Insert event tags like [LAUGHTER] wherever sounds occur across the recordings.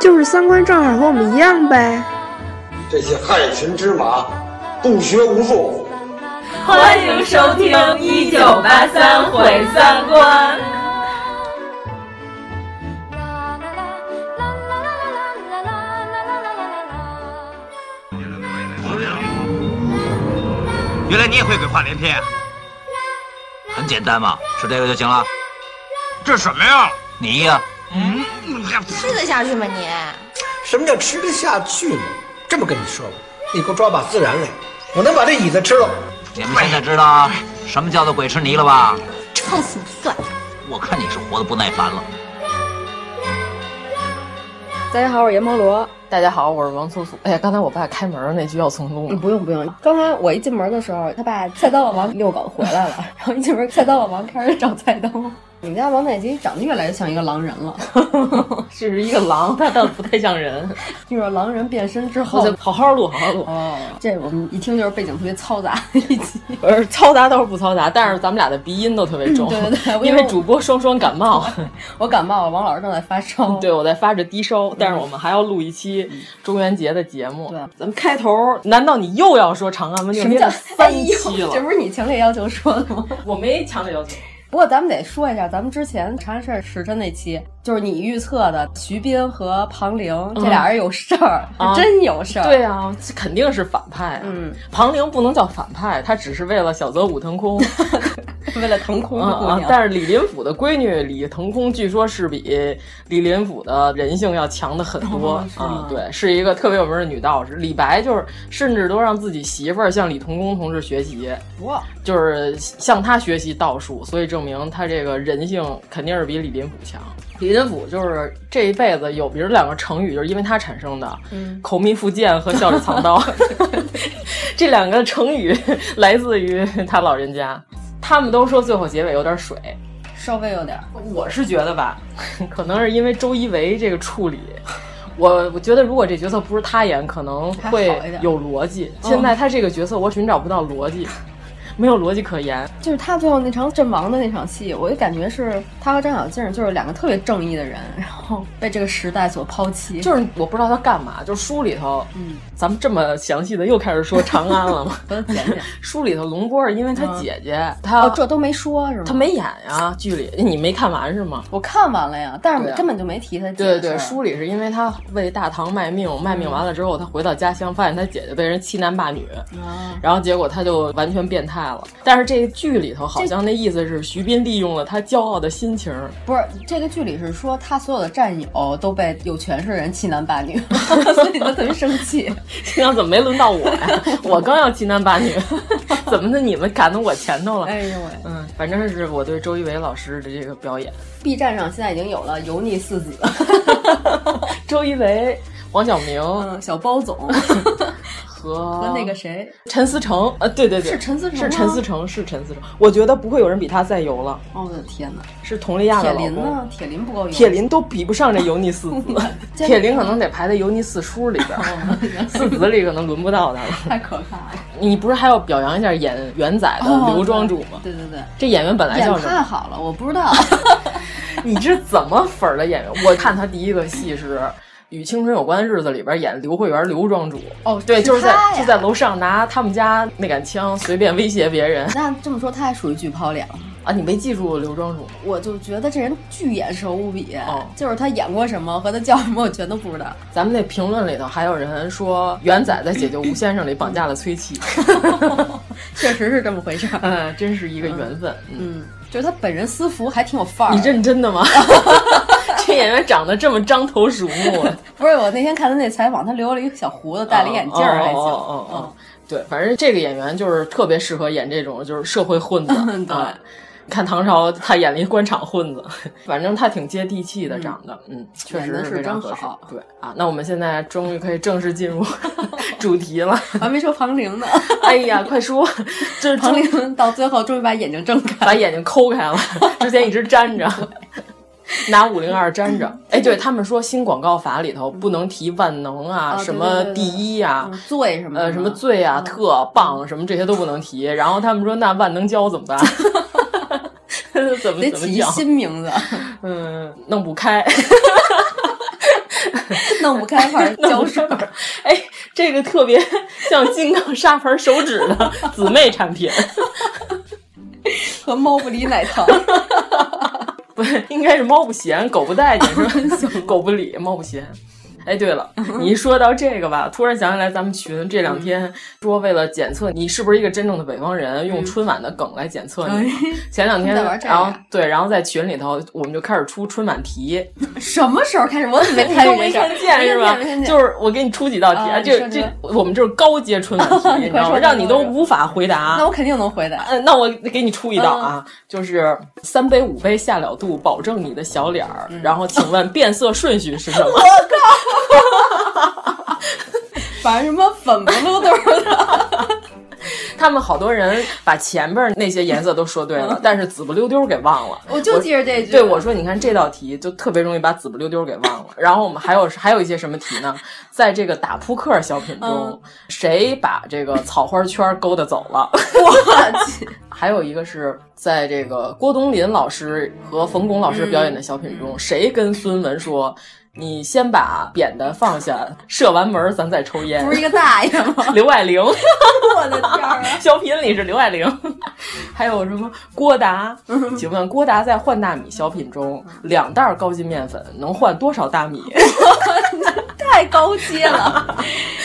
就是三观正好和我们一样呗。这些害群之马，不学无术。欢迎收听《一九八三毁三观》。原来你也会鬼话连篇，啊很简单嘛，吃这个就行了。这什么呀？你呀，嗯，吃得下去吗你？什么叫吃得下去呢？这么跟你说吧，你给我抓把孜然来，我能把这椅子吃了。你们现在知道什么叫做鬼吃泥了吧？撑死你算了。我看你是活得不耐烦了。大家好，我是阎摩罗。大家好，我是王素素。哎呀，刚才我爸开门那句要重录。不用不用，刚才我一进门的时候，他爸菜刀老王遛狗回来了，然后一进门，菜刀老王开始找菜刀。你们家王太极长得越来越像一个狼人了，这 [LAUGHS] [LAUGHS] 是一个狼，他倒不太像人。[LAUGHS] 就是狼人变身之后，好好录，好好录。哦，这我们一听就是背景特别嘈杂的一集。不是嘈杂倒是不嘈杂，但是咱们俩的鼻音都特别重。对对对，因为主播双双感冒，我感冒了，王老师正在发烧。对，我在发着低烧，但是我们还要录一期中元节的节目。对，咱们开头，难道你又要说长安吗？什么叫三期了？这不是你强烈要求说的吗？我没强烈要求。不过咱们得说一下，咱们之前长安事儿时辰那期，就是你预测的徐斌和庞玲这俩人有事儿，啊、真有事儿。对啊，这肯定是反派、啊。嗯，庞玲不能叫反派，她只是为了小泽武腾空，[LAUGHS] 为了腾空的姑娘。啊、但是李林甫的闺女李腾空，据说是比李林甫的人性要强的很多啊、哦。对，是一个特别有名的女道士。李白就是甚至都让自己媳妇儿向李腾空同志学习，哇，就是向他学习道术，所以证明他这个人性肯定是比李林甫强。李林甫就是这一辈子有名两个成语，就是因为他产生的，嗯，口蜜腹剑和笑里藏刀，[LAUGHS] 这两个成语 [LAUGHS] 来自于他老人家。他们都说最后结尾有点水，稍微有点。我是觉得吧，可能是因为周一围这个处理。我我觉得，如果这角色不是他演，可能会有逻辑。现在他这个角色，我寻找不到逻辑。没有逻辑可言，就是他最后那场阵亡的那场戏，我就感觉是他和张小静就是两个特别正义的人，然后被这个时代所抛弃。就是我不知道他干嘛，就是书里头，嗯，咱们这么详细的又开始说长安了吗？我讲讲，书里头龙波是因为他姐姐，嗯、他哦这都没说是吗？他没演呀，剧里你没看完是吗？我看完了呀，但是根本就没提他姐。对对，书里是因为他为大唐卖命，卖命完了之后，他回到家乡，发现他姐姐被人欺男霸女，嗯、然后结果他就完全变态。但是这个剧里头好像那意思是徐斌利用了他骄傲的心情，不是这个剧里是说他所有的战友都被有权势人欺男霸女，[LAUGHS] [LAUGHS] 所以他特别生气。心想怎么没轮到我呀？我刚要欺男霸女，[LAUGHS] 怎么的你们赶到我前头了？哎呦喂，嗯，反正是我对周一围老师的这个表演。B 站上现在已经有了油腻四子，周一围、王小明、嗯、小包总。[LAUGHS] 和和那个谁，陈思诚，呃，对对对，是陈思诚，是陈思诚，是陈思诚。我觉得不会有人比他再油了。哦，我的天哪！是佟丽娅的铁林呢？铁林不够油，铁林都比不上这油腻四子。[LAUGHS] 铁林可能得排在油腻四叔里边，四子里可能轮不到他了。太可怕了！你不是还要表扬一下演元仔的刘庄主吗？对对对，这演员本来叫什么？太好了，我不知道。[LAUGHS] 你是怎么粉的演员？我看他第一个戏是。与青春有关的日子里边演刘慧媛刘庄主哦，对，就是在就在楼上拿他们家那杆枪随便威胁别人。那这么说，他还属于剧抛脸啊？你没记住刘庄主？我就觉得这人巨眼熟无比，哦，就是他演过什么和他叫什么，我全都不知道。咱们那评论里头还有人说元仔在《解救吴先生》里绑架了崔琦，[LAUGHS] 确实是这么回事。嗯，真是一个缘分。嗯，就是他本人私服还挺有范儿。你认真的吗？[LAUGHS] 这演员长得这么獐头鼠目，[LAUGHS] 不是我那天看他那采访，他留了一个小胡子，戴了眼镜儿，还行。哦哦哦，对，反正这个演员就是特别适合演这种就是社会混子。[LAUGHS] 对，看唐朝，他演了一官场混子，[LAUGHS] 反正他挺接地气的，长得，嗯，确实是非常合适。对啊，那我们现在终于可以正式进入主题了。还没说庞玲呢，哎呀，快说！就是庞玲到最后终于把眼睛睁开，把眼睛抠开了，之前一直粘着。[LAUGHS] 拿五零二粘着，[LAUGHS] 哎，对他们说新广告法里头不能提万能啊，什么第一呀、最什么呃什么最啊、特棒什么这些都不能提。然后他们说那万能胶怎么办？[LAUGHS] 怎么得怎么讲？起新名字，嗯，弄不开，弄不开块胶水。哎，这个特别像金刚砂盆手指的姊妹产品，和猫不理奶糖。不是，应该是猫不嫌，狗不待见是吧？[LAUGHS] 狗不理，猫不嫌。哎，对了，[LAUGHS] 你一说到这个吧，突然想起来，咱们群这两天说为了检测你是不是一个真正的北方人，用春晚的梗来检测你。前两天，然后对，然后在群里头，我们就开始出春晚题。[LAUGHS] 什么时候开始？我怎么 [LAUGHS] 没参与没看见是吧？就是我给你出几道题啊，就这我们这是高阶春晚题，你知道吗？让你都无法回答。那我肯定能回答。嗯，那我给你出一道啊，就是三杯五杯下了肚，保证你的小脸儿。然后请问变色顺序是什么？我靠！[LAUGHS] 把什么粉不溜丢的，[LAUGHS] 他们好多人把前边那些颜色都说对了，但是紫不溜丢给忘了。我就记着这句。对，我说你看这道题就特别容易把紫不溜丢给忘了。[LAUGHS] 然后我们还有还有一些什么题呢？在这个打扑克小品中，嗯、谁把这个草花圈勾搭走了？我去！还有一个是在这个郭冬临老师和冯巩老师表演的小品中，嗯、谁跟孙文说？你先把扁的放下，射完门咱再抽烟。不是一个大爷吗？[LAUGHS] 刘爱玲，[LAUGHS] 我的天啊！小品里是刘爱玲，还有什么郭达？请问郭达在换大米小品中，两袋高筋面粉能换多少大米？[LAUGHS] 太高阶了！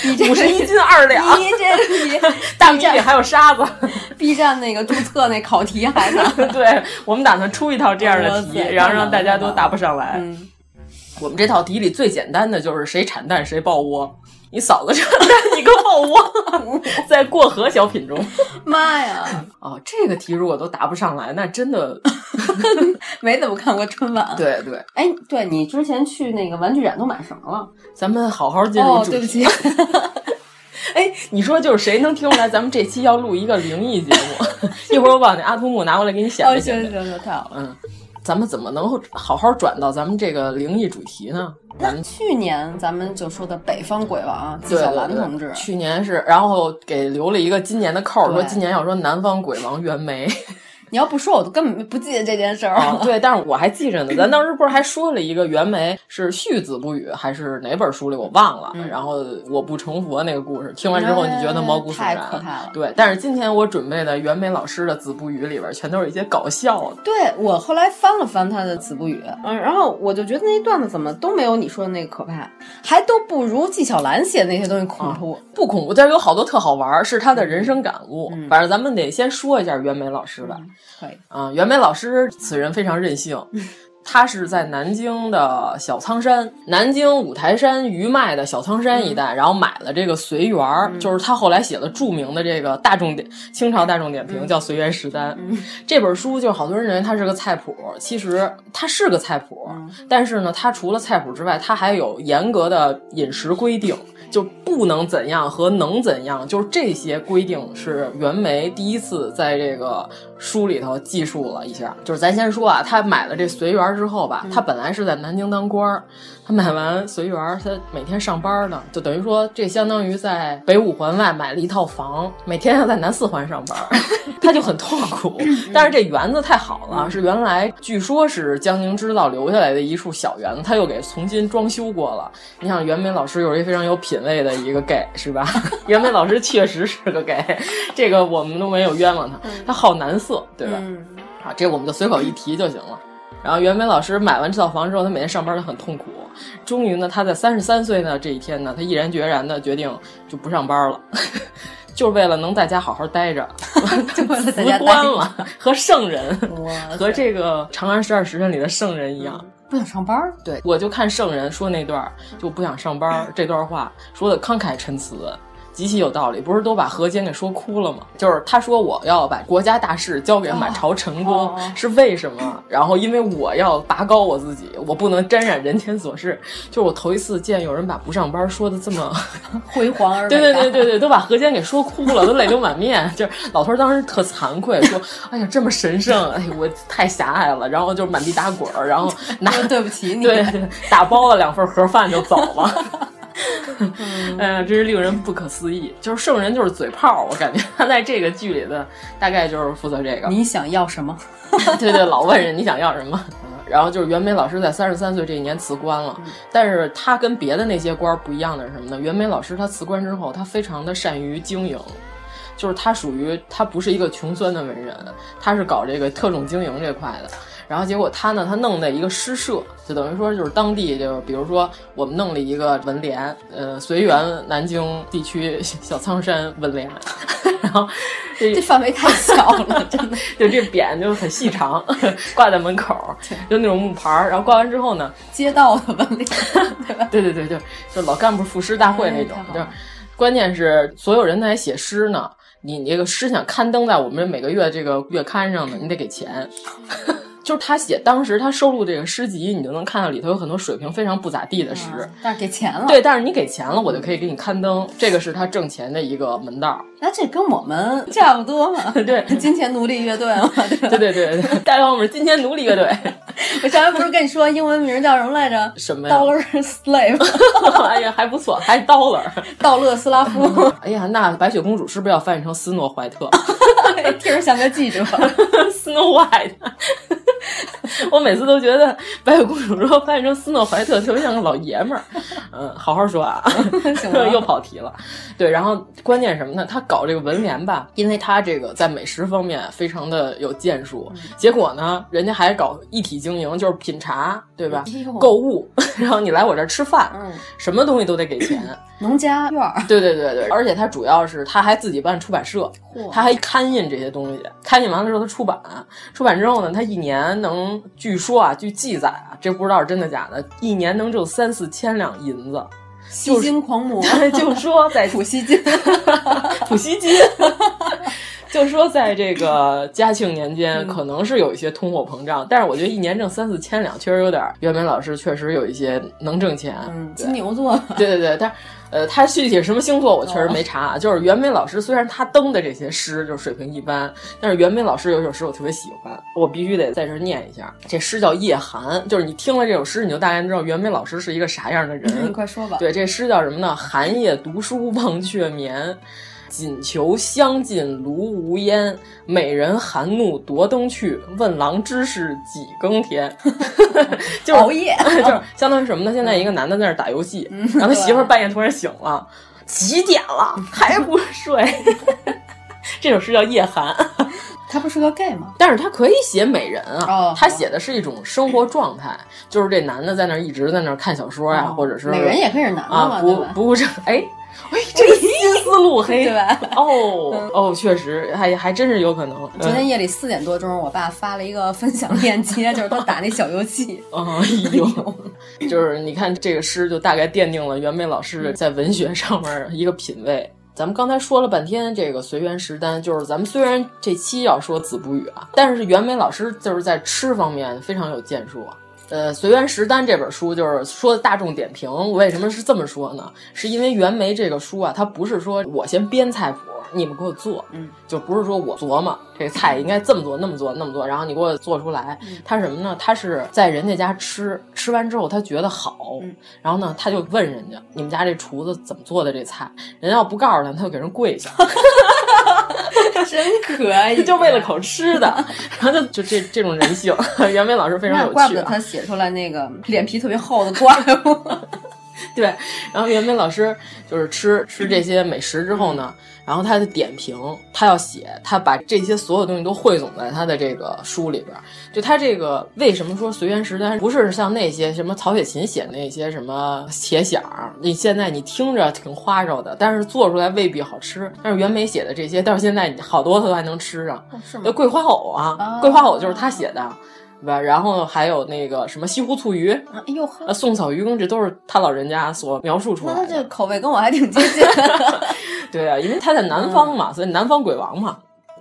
你这五十一斤二两，你这你大米里还有沙子。B 站那个注册那考题还呢？对，我们打算出一套这样的题，然后让大家都答不上来。嗯我们这套题里最简单的就是谁产蛋谁抱窝。你嫂子产蛋，你个抱窝，在过河小品中。[LAUGHS] 妈呀！哦，这个题如果都答不上来，那真的 [LAUGHS] 没怎么看过春晚。对对，哎，对你之前去那个玩具展都买什么了？咱们好好进入主题哦，主对不起。哎，你说就是谁能听出来咱们这期要录一个灵异节目？[LAUGHS] 一会儿我把那阿图姆拿过来给你显摆哦，显摆。行行行，太好了。嗯。咱们怎么能好好转到咱们这个灵异主题呢？那去年咱们就说的北方鬼王纪晓岚同志，去年是，然后给留了一个今年的扣，对说今年要说南方鬼王袁枚。你要不说，我都根本不记得这件事儿、啊。对，但是我还记着呢。咱 [CLEARS THROAT] 当时不是还说了一个袁枚是续子不语，还是哪本书里我忘了。嗯、然后我不成佛那个故事，听完之后你觉得毛骨悚然，太可怕了。对，但是今天我准备的袁枚老师的子不语里边，全都是一些搞笑的。对我后来翻了翻他的子不语，嗯，然后我就觉得那段子怎么都没有你说的那个可怕，还都不如纪晓岚写的那些东西恐怖。啊、不恐怖，但是有好多特好玩，是他的人生感悟。嗯、反正咱们得先说一下袁枚老师吧。嗯可以。啊，袁枚老师此人非常任性，[LAUGHS] 他是在南京的小仓山，南京五台山余脉的小仓山一带，然后买了这个随园儿，就是他后来写了著名的这个大众点清朝大众点评，叫《随园食单》。这本书就是好多人认为它是个菜谱，其实它是个菜谱，但是呢，它除了菜谱之外，它还有严格的饮食规定。就不能怎样和能怎样，就是这些规定是袁枚第一次在这个书里头记述了一下。就是咱先说啊，他买了这随园之后吧，他本来是在南京当官儿，他买完随园，他每天上班呢，就等于说这相当于在北五环外买了一套房，每天要在南四环上班，[LAUGHS] 他就很痛苦。但是这园子太好了，是原来据说是江宁织造留下来的一处小园子，他又给重新装修过了。你想袁枚老师又是一非常有品。位的一个 gay 是吧？[LAUGHS] 袁枚老师确实是个 gay，这个我们都没有冤枉他，他好男色，对吧？嗯、啊，这我们就随口一提就行了。[LAUGHS] 然后袁枚老师买完这套房之后，他每天上班都很痛苦。终于呢，他在三十三岁呢这一天呢，他毅然决然的决定就不上班了。[LAUGHS] 就是为了能在家好好待着，[LAUGHS] 辞官了，和圣人，和这个《长安十二时辰》里的圣人一样，不想上班。对，我就看圣人说那段就不想上班这段话说的慷慨陈词，极其有道理，不是都把何坚给说哭了吗？就是他说我要把国家大事交给满朝臣工，哦哦是为什么？然后因为我要拔高我自己，我不能沾染人间琐事。就是我头一次见有人把不上班说的这么 [LAUGHS] 辉煌而 [LAUGHS] 对对对对对，都把何坚给说哭了，都泪流满面。就是老头当时特惭愧，说：“哎呀，这么神圣，哎，我太狭隘了。”然后就满地打滚儿，然后拿 [LAUGHS] 对不起你，对对，打包了两份盒饭就走了。哎 [LAUGHS] 呀，真是令人不可思议！就是圣人就是嘴炮，我感觉他在这个剧里的大概就是负责这个。你想要什么？[LAUGHS] 对对，老问人你想要什么。然后就是袁枚老师在三十三岁这一年辞官了，但是他跟别的那些官不一样的是什么呢？袁枚老师他辞官之后，他非常的善于经营。就是他属于他不是一个穷酸的文人，他是搞这个特种经营这块的。然后结果他呢，他弄的一个诗社，就等于说就是当地就比如说我们弄了一个文联，呃，随园南京地区小苍山文联，然后这这范围太小了，真的。[LAUGHS] 就这匾就很细长，挂在门口，就那种木牌儿。然后挂完之后呢，街道的文联，对吧？对对对对，就老干部赋诗大会那种，就关键是所有人在写诗呢。你这个诗想刊登在我们每个月这个月刊上呢，你得给钱。[LAUGHS] 就是他写当时他收录这个诗集，你就能看到里头有很多水平非常不咋地的诗，嗯、但是给钱了。对，但是你给钱了，我就可以给你刊登，这个是他挣钱的一个门道。那这跟我们差不多嘛？[LAUGHS] 对，[LAUGHS] 金钱奴隶乐队嘛，对吧？对对对对，代表我们金钱奴隶乐队。[LAUGHS] 我上回不是跟你说英文名叫什么来着？什么呀？Dollar Slave。哎呀，还不错，还 Dollar。道勒斯拉夫。哎呀，那白雪公主是不是要翻译成斯诺怀特？听着像个记者。Snow White。[LAUGHS] 我每次都觉得白雪公主如果翻译成斯诺怀特，特别像个老爷们儿。嗯，好好说啊 [LAUGHS] [LAUGHS] 又跑题了。对，然后关键什么呢？他搞这个文联吧，因为他这个在美食方面非常的有建树，结果呢，人家还搞一体经营，就是品茶，对吧？购物，然后你来我这儿吃饭，嗯，什么东西都得给钱。农家院儿，对对对对，而且他主要是他还自己办出版社，他还刊印这些东西，刊印完了之后他出版，出版之后呢，他一年能，据说啊，据记载啊，这不知道是真的假的，一年能挣三四千两银子。吸金狂魔，[LAUGHS] 就说在普希金，[LAUGHS] 普希金。就说在这个嘉庆年间，可能是有一些通货膨胀，但是我觉得一年挣三四千两，确实有点。袁枚老师确实有一些能挣钱，嗯，金牛座。对对对，但呃，他具体什么星座我确实没查。哦、就是袁枚老师，虽然他登的这些诗就是水平一般，但是袁枚老师有一首诗我特别喜欢，我必须得在这念一下。这诗叫《夜寒》，就是你听了这首诗，你就大概知道袁枚老师是一个啥样的人。[LAUGHS] 你快说吧。对，这诗叫什么呢？寒夜读书忘却眠。锦裘香尽炉无烟，美人含怒夺灯去。问郎知是几更天？[LAUGHS] 就是熬夜，[LAUGHS] 就是相当于什么呢？现在一个男的在那打游戏，嗯、然后他媳妇儿半夜突然醒了，几点了 [LAUGHS] 还不睡？这首诗叫《夜寒》。他不是个 gay 吗？但是他可以写美人啊，哦、他写的是一种生活状态，就是这男的在那儿一直在那儿看小说呀、啊，哦、或者是美人也可以是男的啊，不不不是哎。哎，这个新思路 [LAUGHS] 黑对吧？哦、嗯、哦，确实还还真是有可能。昨天夜里四点多钟，我爸发了一个分享链接，就是他打那小游戏。[LAUGHS] 哎呦，就是你看这个诗，就大概奠定了袁枚老师在文学上面一个品味。咱们刚才说了半天这个随缘食单，就是咱们虽然这期要说子不语啊，但是袁枚老师就是在吃方面非常有建树啊。呃，《随园食单》这本书就是说大众点评，为什么是这么说呢？是因为袁枚这个书啊，它不是说我先编菜谱，你们给我做，嗯，就不是说我琢磨这个菜应该这么做、那么做、那么做，然后你给我做出来。他是什么呢？他是在人家家吃，吃完之后他觉得好，嗯、然后呢他就问人家，你们家这厨子怎么做的这菜？人家要不告诉他，他就给人跪下。[LAUGHS] [LAUGHS] 真可爱，就为了口吃的，然后就就这这种人性，[LAUGHS] 袁枚老师非常有趣、啊。怪不得他写出来那个脸皮特别厚的怪物。[LAUGHS] 对，然后袁枚老师就是吃吃这些美食之后呢，然后他的点评，他要写，他把这些所有东西都汇总在他的这个书里边。就他这个为什么说随园食单不是像那些什么曹雪芹写的那些什么茄想，你现在你听着挺花哨的，但是做出来未必好吃。但是袁枚写的这些，到现在好多他都还能吃上。哦、是吗？桂花藕啊，啊桂花藕就是他写的。对吧？然后还有那个什么西湖醋鱼，哎呦呵，呃，宋草鱼羹，这都是他老人家所描述出来的。那这口味跟我还挺接近。[LAUGHS] 对啊，因为他在南方嘛，所以南方鬼王嘛。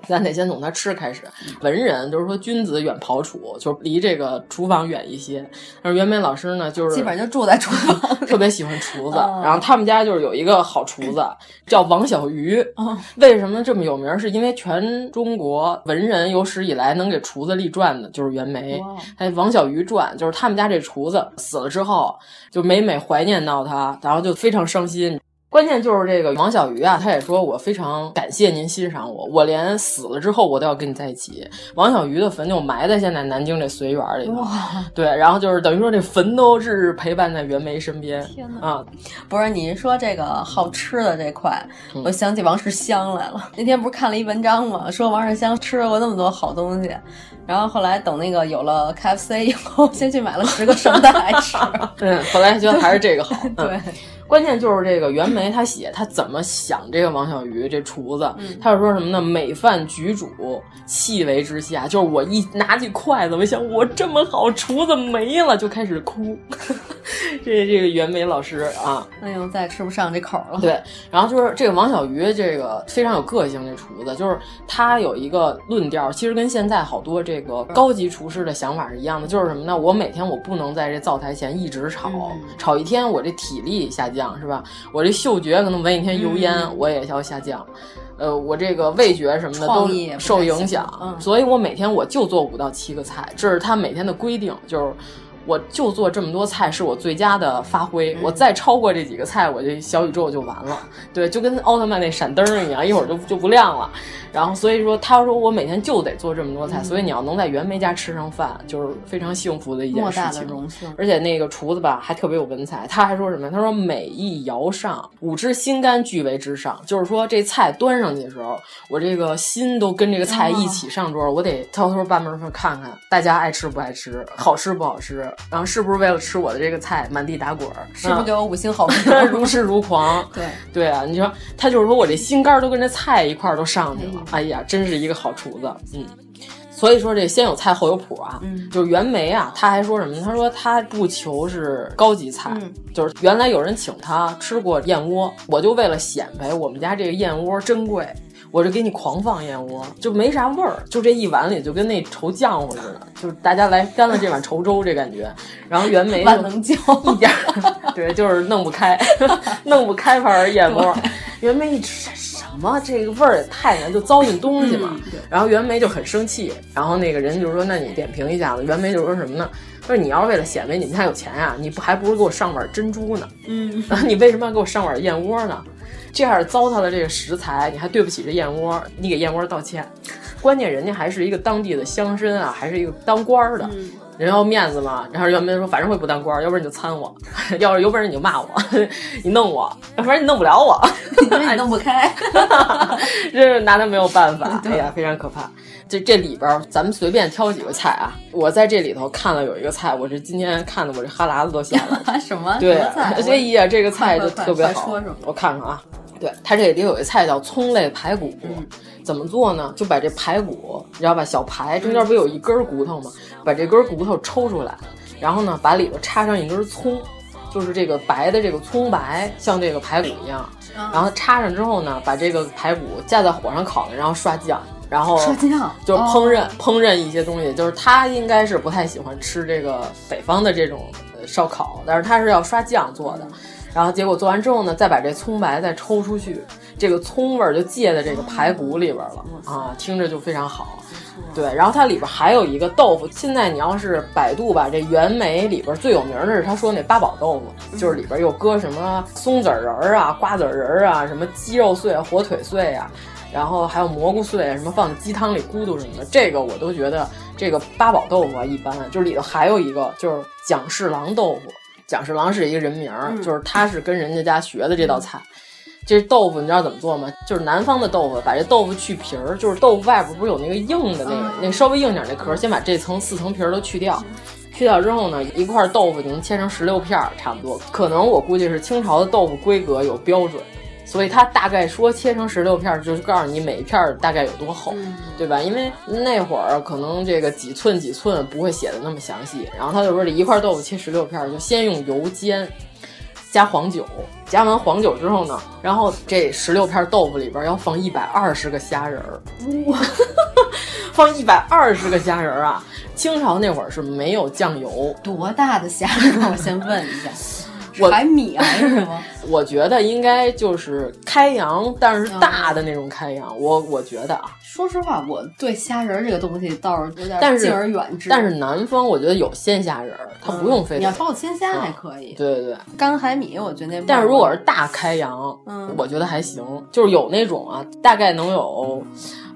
咱得先从他吃开始。文人就是说君子远庖厨，就是离这个厨房远一些。而袁枚老师呢，就是基本上就住在厨房，特别喜欢厨子。然后他们家就是有一个好厨子，叫王小鱼。为什么这么有名？是因为全中国文人有史以来能给厨子立传的，就是袁枚。还王小鱼传，就是他们家这厨子死了之后，就每每怀念到他，然后就非常伤心。关键就是这个王小鱼啊，他也说我非常感谢您欣赏我，我连死了之后我都要跟你在一起。王小鱼的坟就埋在现在南京这随园里头，对，然后就是等于说这坟都是陪伴在袁枚身边。天哪！啊，不是你说这个好吃的这块，我想起王世襄来了。那天不是看了一文章吗？说王世襄吃过那么多好东西，然后后来等那个有了 KFC 以后，先去买了十个圣代 [LAUGHS] 吃。嗯，后来觉得还是这个好。[LAUGHS] 对。关键就是这个袁枚，他写他怎么想这个王小鱼这厨子，他是说什么呢？美饭举煮，气为之下，就是我一拿起筷子，我想我这么好厨子没了，就开始哭。[LAUGHS] 这这个袁枚老师啊，哎呦，再也吃不上这口了。对，然后就是这个王小鱼，这个非常有个性，这厨子就是他有一个论调，其实跟现在好多这个高级厨师的想法是一样的，就是什么呢？我每天我不能在这灶台前一直炒，炒一天我这体力下降是吧？我这嗅觉可能闻一天油烟，我也要下降。呃，我这个味觉什么的都受影响，所以我每天我就做五到七个菜，这是他每天的规定，就是。我就做这么多菜，是我最佳的发挥。我再超过这几个菜，我这小宇宙就完了。对，就跟奥特曼那闪灯一样，一会儿就就不亮了。然后所以说，他说我每天就得做这么多菜，所以你要能在袁枚家吃上饭，就是非常幸福的一件事情。莫大的荣幸。而且那个厨子吧，还特别有文采。他还说什么？他说每一肴上，五只心肝俱为之上。就是说这菜端上去的时候，我这个心都跟这个菜一起上桌，我得偷偷扒门缝看看大家爱吃不爱吃，好吃不好吃。然后是不是为了吃我的这个菜满地打滚？是不是给我五星好评？[LAUGHS] 如痴如狂。[LAUGHS] 对对啊，你说他就是说我这心肝都跟这菜一块儿都上去了。哎呀，真是一个好厨子。嗯，所以说这先有菜后有谱啊。嗯，就是袁枚啊，他还说什么？他说他不求是高级菜，就是原来有人请他吃过燕窝，我就为了显摆我们家这个燕窝珍贵。我就给你狂放燕窝，就没啥味儿，就这一碗里就跟那稠浆糊似的，就是大家来干了这碗稠粥这感觉。然后袁枚万能胶一点，对，就是弄不开，[LAUGHS] 弄不开盘燕窝。袁枚一吃什么这个味儿也太难，就糟践东西嘛。然后袁枚就很生气，然后那个人就说：“那你点评一下子。”袁枚就说什么呢？说你要是为了显摆你们家有钱呀，你不还不如给我上碗珍珠呢？嗯，[LAUGHS] 你为什么要给我上碗燕窝呢？这样糟蹋了这个食材，你还对不起这燕窝，你给燕窝道歉。关键人家还是一个当地的乡绅啊，还是一个当官的，人要面子嘛。然后袁枚说，反正会不当官，要不然你就参我，[LAUGHS] 要是有本事你就骂我，[LAUGHS] 你弄我，要不然你弄不了我，[LAUGHS] 你弄不开，这是拿他没有办法。哎呀，非常可怕。这这里边咱们随便挑几个菜啊，我在这里头看了有一个菜，我这今天看的我这哈喇子都下来了。什么？对，所以呀，这个菜就特别好。说说，我看看啊。对，它这里头有一菜叫葱类排骨，怎么做呢？就把这排骨，你知道吧？小排中间不有一根骨头吗？把这根骨头抽出来，然后呢，把里头插上一根葱，就是这个白的这个葱白，像这个排骨一样。然后插上之后呢，把这个排骨架在火上烤了，然后刷酱，然后刷酱就是烹饪烹饪一些东西。就是他应该是不太喜欢吃这个北方的这种烧烤，但是他是要刷酱做的。然后结果做完之后呢，再把这葱白再抽出去，这个葱味儿就借在这个排骨里边了啊，听着就非常好。对，然后它里边还有一个豆腐，现在你要是百度吧，这袁枚里边最有名的是他说那八宝豆腐，就是里边又搁什么松子仁儿啊、瓜子仁儿啊、什么鸡肉碎、火腿碎啊，然后还有蘑菇碎，什么放在鸡汤里咕嘟什么的，这个我都觉得这个八宝豆腐啊一般，就是里头还有一个就是蒋侍郎豆腐。蒋侍郎是一个人名儿，就是他是跟人家家学的这道菜。这豆腐你知道怎么做吗？就是南方的豆腐，把这豆腐去皮儿，就是豆腐外边不是有那个硬的那个，那稍微硬点那壳，先把这层四层皮儿都去掉。去掉之后呢，一块豆腐就能切成十六片儿，差不多。可能我估计是清朝的豆腐规格有标准，所以他大概说切成十六片儿，就是告诉你每一片儿大概有多厚，嗯、对吧？因为那会儿可能这个几寸几寸不会写的那么详细，然后他就说这一块豆腐切十六片，就先用油煎。加黄酒，加完黄酒之后呢，然后这十六片豆腐里边要放一百二十个虾仁儿，哇，放一百二十个虾仁儿啊！清朝那会儿是没有酱油，多大的虾仁儿？我先问一下，海米还是什么？[LAUGHS] 我觉得应该就是开阳，但是大的那种开阳。嗯、我我觉得啊，说实话，我对虾仁儿这个东西倒是有点敬而远之。但是南方我觉得有鲜虾仁儿，它不用非得、嗯、你要包鲜虾还可以。嗯、对对对，干海米我觉得那。但是如果是大开阳，嗯，我觉得还行，就是有那种啊，大概能有。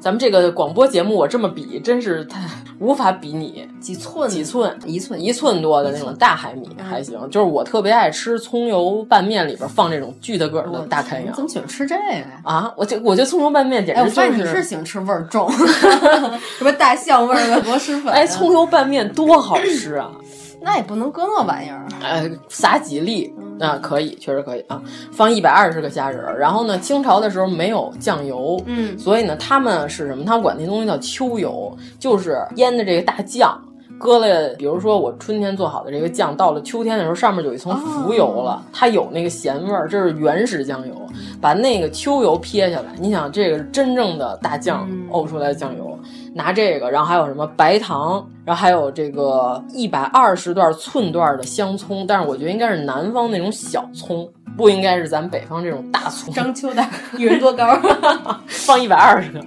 咱们这个广播节目，我这么比，真是太无法比拟。几寸？几寸？一寸一寸多的那种大海米还行。嗯、就是我特别爱吃葱油拌面里边放这种巨大个的大开阳。怎么喜欢吃这个呀？啊，我就我觉得葱油拌面简直就是。哎、我发现你是喜欢吃味儿重，[LAUGHS] 什么大象味儿的 [LAUGHS] 螺蛳粉。哎，葱油拌面多好吃啊！[LAUGHS] 那也不能搁那玩意儿。呃，撒几粒那，可以，确实可以啊。放一百二十个虾仁儿，然后呢，清朝的时候没有酱油，嗯，所以呢，他们是什么？他们管那东西叫秋油，就是腌的这个大酱。搁了，比如说我春天做好的这个酱，到了秋天的时候，上面有一层浮油了，哦、它有那个咸味儿，这是原始酱油。把那个秋油撇下来，你想这个是真正的大酱熬出来的酱油，嗯、拿这个，然后还有什么白糖，然后还有这个一百二十段寸段的香葱，但是我觉得应该是南方那种小葱。不应该是咱北方这种大葱。章丘的一人多高？放一百二十个，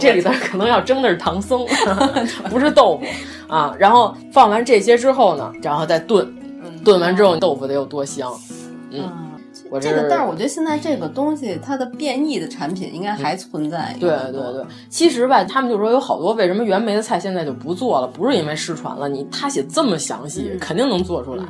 这里头可能要蒸的是唐僧，[LAUGHS] 不是豆腐啊。然后放完这些之后呢，然后再炖，炖完之后豆腐得有多香。嗯，我这个，但是我觉得现在这个东西它的变异的产品应该还存在。对对对，其实吧，他们就说有好多为什么袁枚的菜现在就不做了，不是因为失传了，你他写这么详细，嗯、肯定能做出来。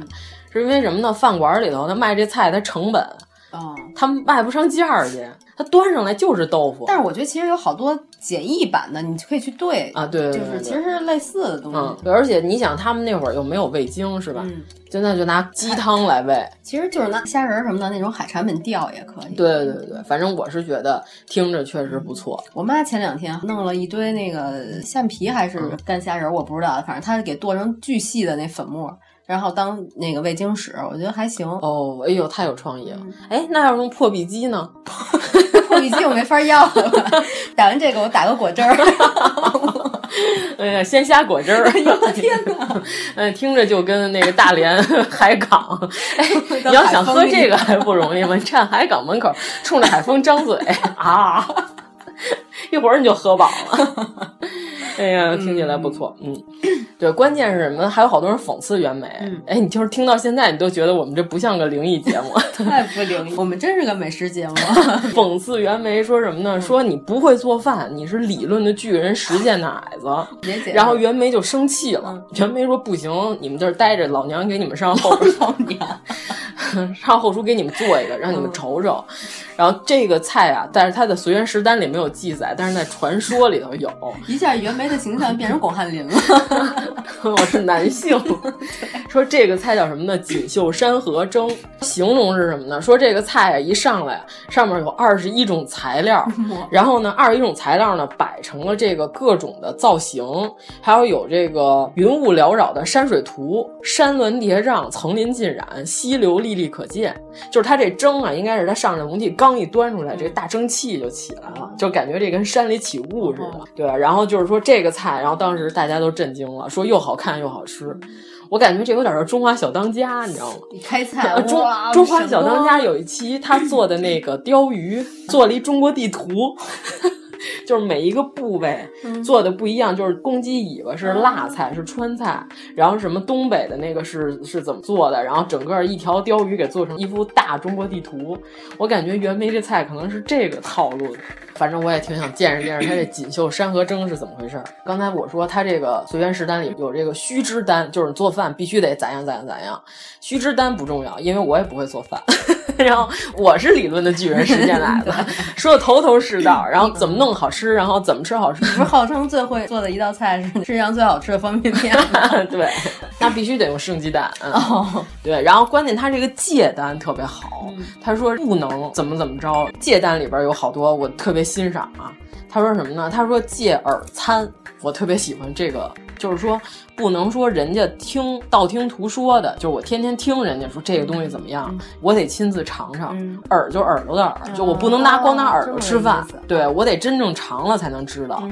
是因为什么呢？饭馆里头他卖这菜，他成本，哦，他卖不上价儿去，他端上来就是豆腐。但是我觉得其实有好多简易版的，你可以去对啊，对,对,对,对，就是其实是类似的东西。嗯，而且你想，他们那会儿又没有味精，是吧？嗯，现在就拿鸡汤来喂，[LAUGHS] 其实就是拿虾仁什么的那种海产品调也可以。对对对，反正我是觉得听着确实不错。我妈前两天弄了一堆那个橡皮还是干虾仁，我不知道，反正她是给剁成巨细的那粉末。然后当那个味精使，我觉得还行。哦，哎呦，太有创意了！哎，那要是用破壁机呢？[LAUGHS] 破壁机我没法要了。打完这个，我打个果汁儿。[LAUGHS] 哎呀，鲜虾果汁儿！哎呦天哪！[LAUGHS] 嗯，听着就跟那个大连海港。哎，你要想喝这个还不容易吗？站海港门口，冲着海风张嘴啊，一会儿你就喝饱了。哎呀，听起来不错，嗯，对，关键是什么？还有好多人讽刺袁枚。哎，你就是听到现在，你都觉得我们这不像个灵异节目，[LAUGHS] 太不灵异。我们真是个美食节目。[LAUGHS] 讽刺袁枚说什么呢？说你不会做饭，你是理论的巨人，实践的矮子。然后袁枚就生气了。袁枚说不行，你们这儿待着，老娘给你们上后老娘 [LAUGHS] [LAUGHS] 上后厨给你们做一个，让你们瞅瞅。然后这个菜啊，但是它的随园食单里没有记载，但是在传说里头有。[LAUGHS] 一下袁枚的形象变成巩汉林了。[LAUGHS] 我是男性。说这个菜叫什么呢？锦绣山河蒸。形容是什么呢？说这个菜啊，一上来上面有二十一种材料，然后呢，二十一种材料呢摆成了这个各种的造型，还有有这个云雾缭绕的山水图，山峦叠嶂，层林尽染，溪流历历可见。就是它这蒸啊，应该是它上任容器刚一端出来，这个大蒸汽就起来了，就感觉这跟山里起雾似的，对吧？然后就是说这个菜，然后当时大家都震惊了，说又好看又好吃。我感觉这有点像《中华小当家》，你知道吗？你开菜，中中华小当家有一期他做的那个 [COUGHS] 鲷鱼，做了一中国地图。就是每一个部位做的不一样，就是公鸡尾巴是辣菜，是川菜，然后什么东北的那个是是怎么做的，然后整个一条鲷鱼给做成一幅大中国地图。我感觉袁枚这菜可能是这个套路的，反正我也挺想见识见识他这锦绣山河蒸是怎么回事。刚才我说他这个随园食单里有这个须知单，就是做饭必须得咋样咋样咋样。须知单不重要，因为我也不会做饭，[LAUGHS] 然后我是理论的巨人，实践的矮子，说的头头是道，然后怎么弄。弄好吃，然后怎么吃好吃。不是号称最会做的一道菜是世界上最好吃的方便面 [LAUGHS] 对，那必须得用生鸡蛋。哦，对，然后关键他这个借单特别好，他说不能怎么怎么着，借单里边有好多我特别欣赏啊。他说什么呢？他说借饵餐，我特别喜欢这个，就是说不能说人家听道听途说的，就是我天天听人家说这个东西怎么样，我得亲自尝尝。耳就耳朵的耳，就我不能拿光拿耳朵吃饭，对我得真正尝了才能知道，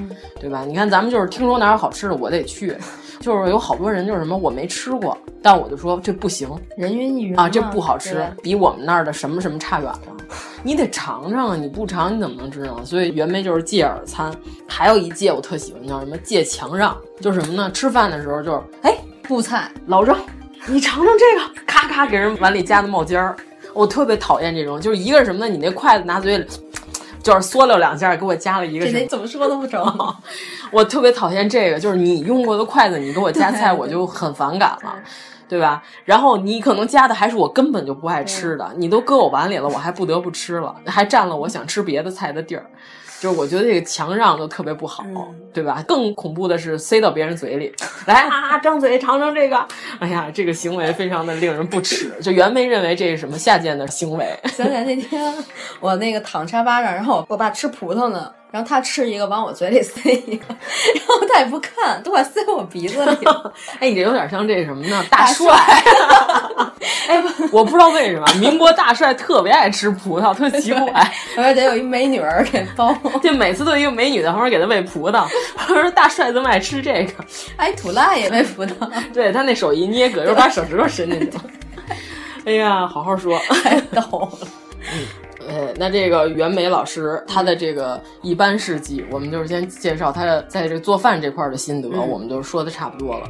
对吧？你看咱们就是听说哪有好吃的，我得去。[LAUGHS] 就是有好多人就是什么我没吃过，但我就说这不行，人云亦云啊，这不好吃，比我们那儿的什么什么差远了。你得尝尝啊，你不尝你怎么能知道？所以原梅就是戒耳餐，还有一戒我特喜欢叫什么戒强让，就是什么呢？吃饭的时候就是哎布菜老张，你尝尝这个，咔咔给人碗里夹的冒尖儿，我特别讨厌这种，就是一个是什么呢？你那筷子拿嘴里。就是嗦溜两下，给我加了一个什么？怎么说都不成。我特别讨厌这个，就是你用过的筷子，你给我夹菜，我就很反感了，对吧？然后你可能加的还是我根本就不爱吃的，你都搁我碗里了，我还不得不吃了，还占了我想吃别的菜的地儿。就是我觉得这个强让都特别不好，对吧？更恐怖的是塞到别人嘴里，来 [LAUGHS] 啊，张嘴尝尝这个。哎呀，这个行为非常的令人不齿。就袁梅认为这是什么下贱的行为？想起来那天我那个躺沙发上，然后我爸吃葡萄呢。然后他吃一个，往我嘴里塞一个，然后他也不看，都快塞我鼻子里了。[LAUGHS] 哎，你这有点像这什么呢？[LAUGHS] 大帅。[LAUGHS] 哎，我不知道为什么民国大帅特别爱吃葡萄，特奇怪。我说得有一美女儿给包，就每次都一个美女在旁边给他喂葡萄。我说大帅这么爱吃这个，哎，土辣也喂葡萄。对他那手一捏，搁就把手指头伸进去了。哎呀，好好说，太逗了。嗯。哎，那这个袁梅老师他的这个一般事迹，我们就是先介绍他在这做饭这块的心得，我们就说的差不多了。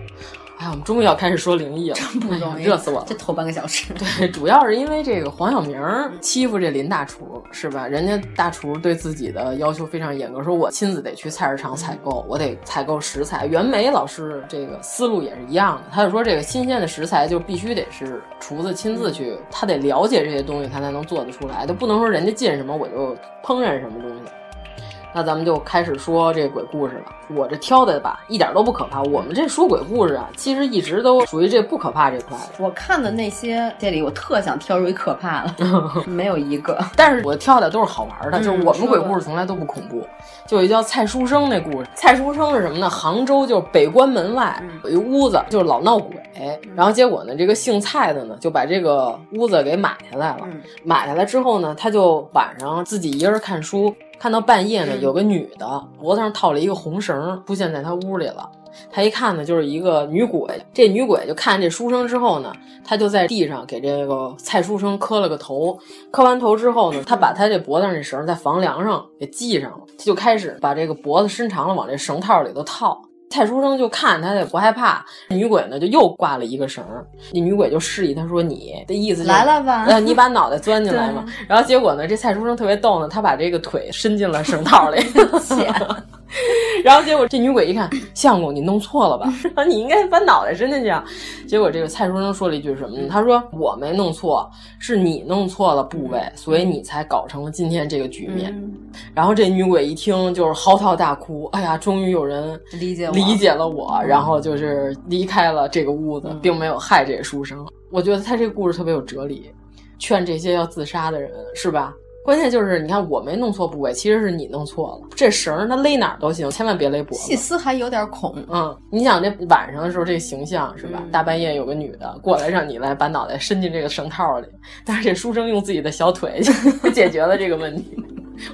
哎，我们终于要开始说灵异了，真不容易，热死我了！这头半个小时，对，主要是因为这个黄晓明欺负这林大厨，是吧？人家大厨对自己的要求非常严格，说我亲自得去菜市场采购，我得采购食材。袁枚老师这个思路也是一样的，他就说这个新鲜的食材就必须得是厨子亲自去，他得了解这些东西，他才能做得出来，他不能说人家进什么我就烹饪什么东西。那咱们就开始说这鬼故事了。我这挑的吧，一点都不可怕。我们这说鬼故事啊，其实一直都属于这不可怕这块。我看的那些这里，我特想挑出一可怕的，[LAUGHS] 没有一个。[LAUGHS] 但是我挑的都是好玩的，就是我们鬼故事从来都不恐怖。就有一叫蔡书生那故事。蔡书生是什么呢？杭州就是北关门外有一屋子，就是老闹鬼。然后结果呢，这个姓蔡的呢，就把这个屋子给买下来了。买下来之后呢，他就晚上自己一个人看书。看到半夜呢，有个女的脖子上套了一个红绳，出现在他屋里了。他一看呢，就是一个女鬼。这女鬼就看这书生之后呢，他就在地上给这个蔡书生磕了个头。磕完头之后呢，他把他这脖子上这绳在房梁上给系上了，他就开始把这个脖子伸长了往这绳套里头套。蔡书生就看他也不害怕，女鬼呢就又挂了一个绳儿，那女鬼就示意他说：“你的意思来了吧？呃，你把脑袋钻进来嘛。”然后结果呢，这蔡书生特别逗呢，他把这个腿伸进了绳套里。[LAUGHS] [LAUGHS] 然后结果这女鬼一看，相公你弄错了吧？[LAUGHS] 你应该把脑袋伸进去啊。结果这个蔡书生说了一句什么呢？他说：“我没弄错，是你弄错了部位，所以你才搞成了今天这个局面。”然后这女鬼一听就是嚎啕大哭，哎呀，终于有人理解理解了我，然后就是离开了这个屋子，并没有害这个书生。我觉得他这个故事特别有哲理，劝这些要自杀的人，是吧？关键就是，你看我没弄错部位，其实是你弄错了。这绳它勒哪儿都行，千万别勒脖子。细丝还有点孔，嗯，你想这晚上的时候这形象是吧？大半夜有个女的过来让你来把脑袋伸进这个绳套里，但是这书生用自己的小腿 [LAUGHS] 就解决了这个问题。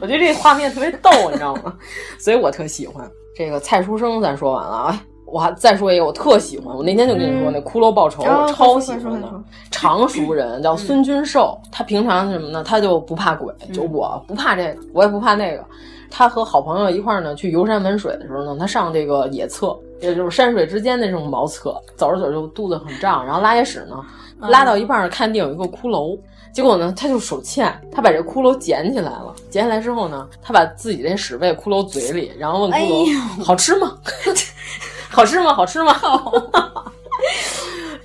我觉得这画面特别逗，你知道吗？所以我特喜欢这个蔡书生。咱说完了啊。我还再说一个，我特喜欢。我那天就跟你说，那《骷髅报仇》，我超喜欢的。常熟人叫孙君寿，他平常什么呢？他就不怕鬼，就我不怕这个，我也不怕那个。他和好朋友一块儿呢去游山玩水的时候呢，他上这个野厕，也就是山水之间的这种茅厕，走着走着就肚子很胀，然后拉野屎呢，拉到一半看见有一个骷髅，结果呢他就手欠，他把这骷髅捡起来了，捡起来之后呢，他把自己这屎喂骷髅嘴里，然后问骷髅好吃吗？[LAUGHS] 好吃吗？好吃吗？[LAUGHS]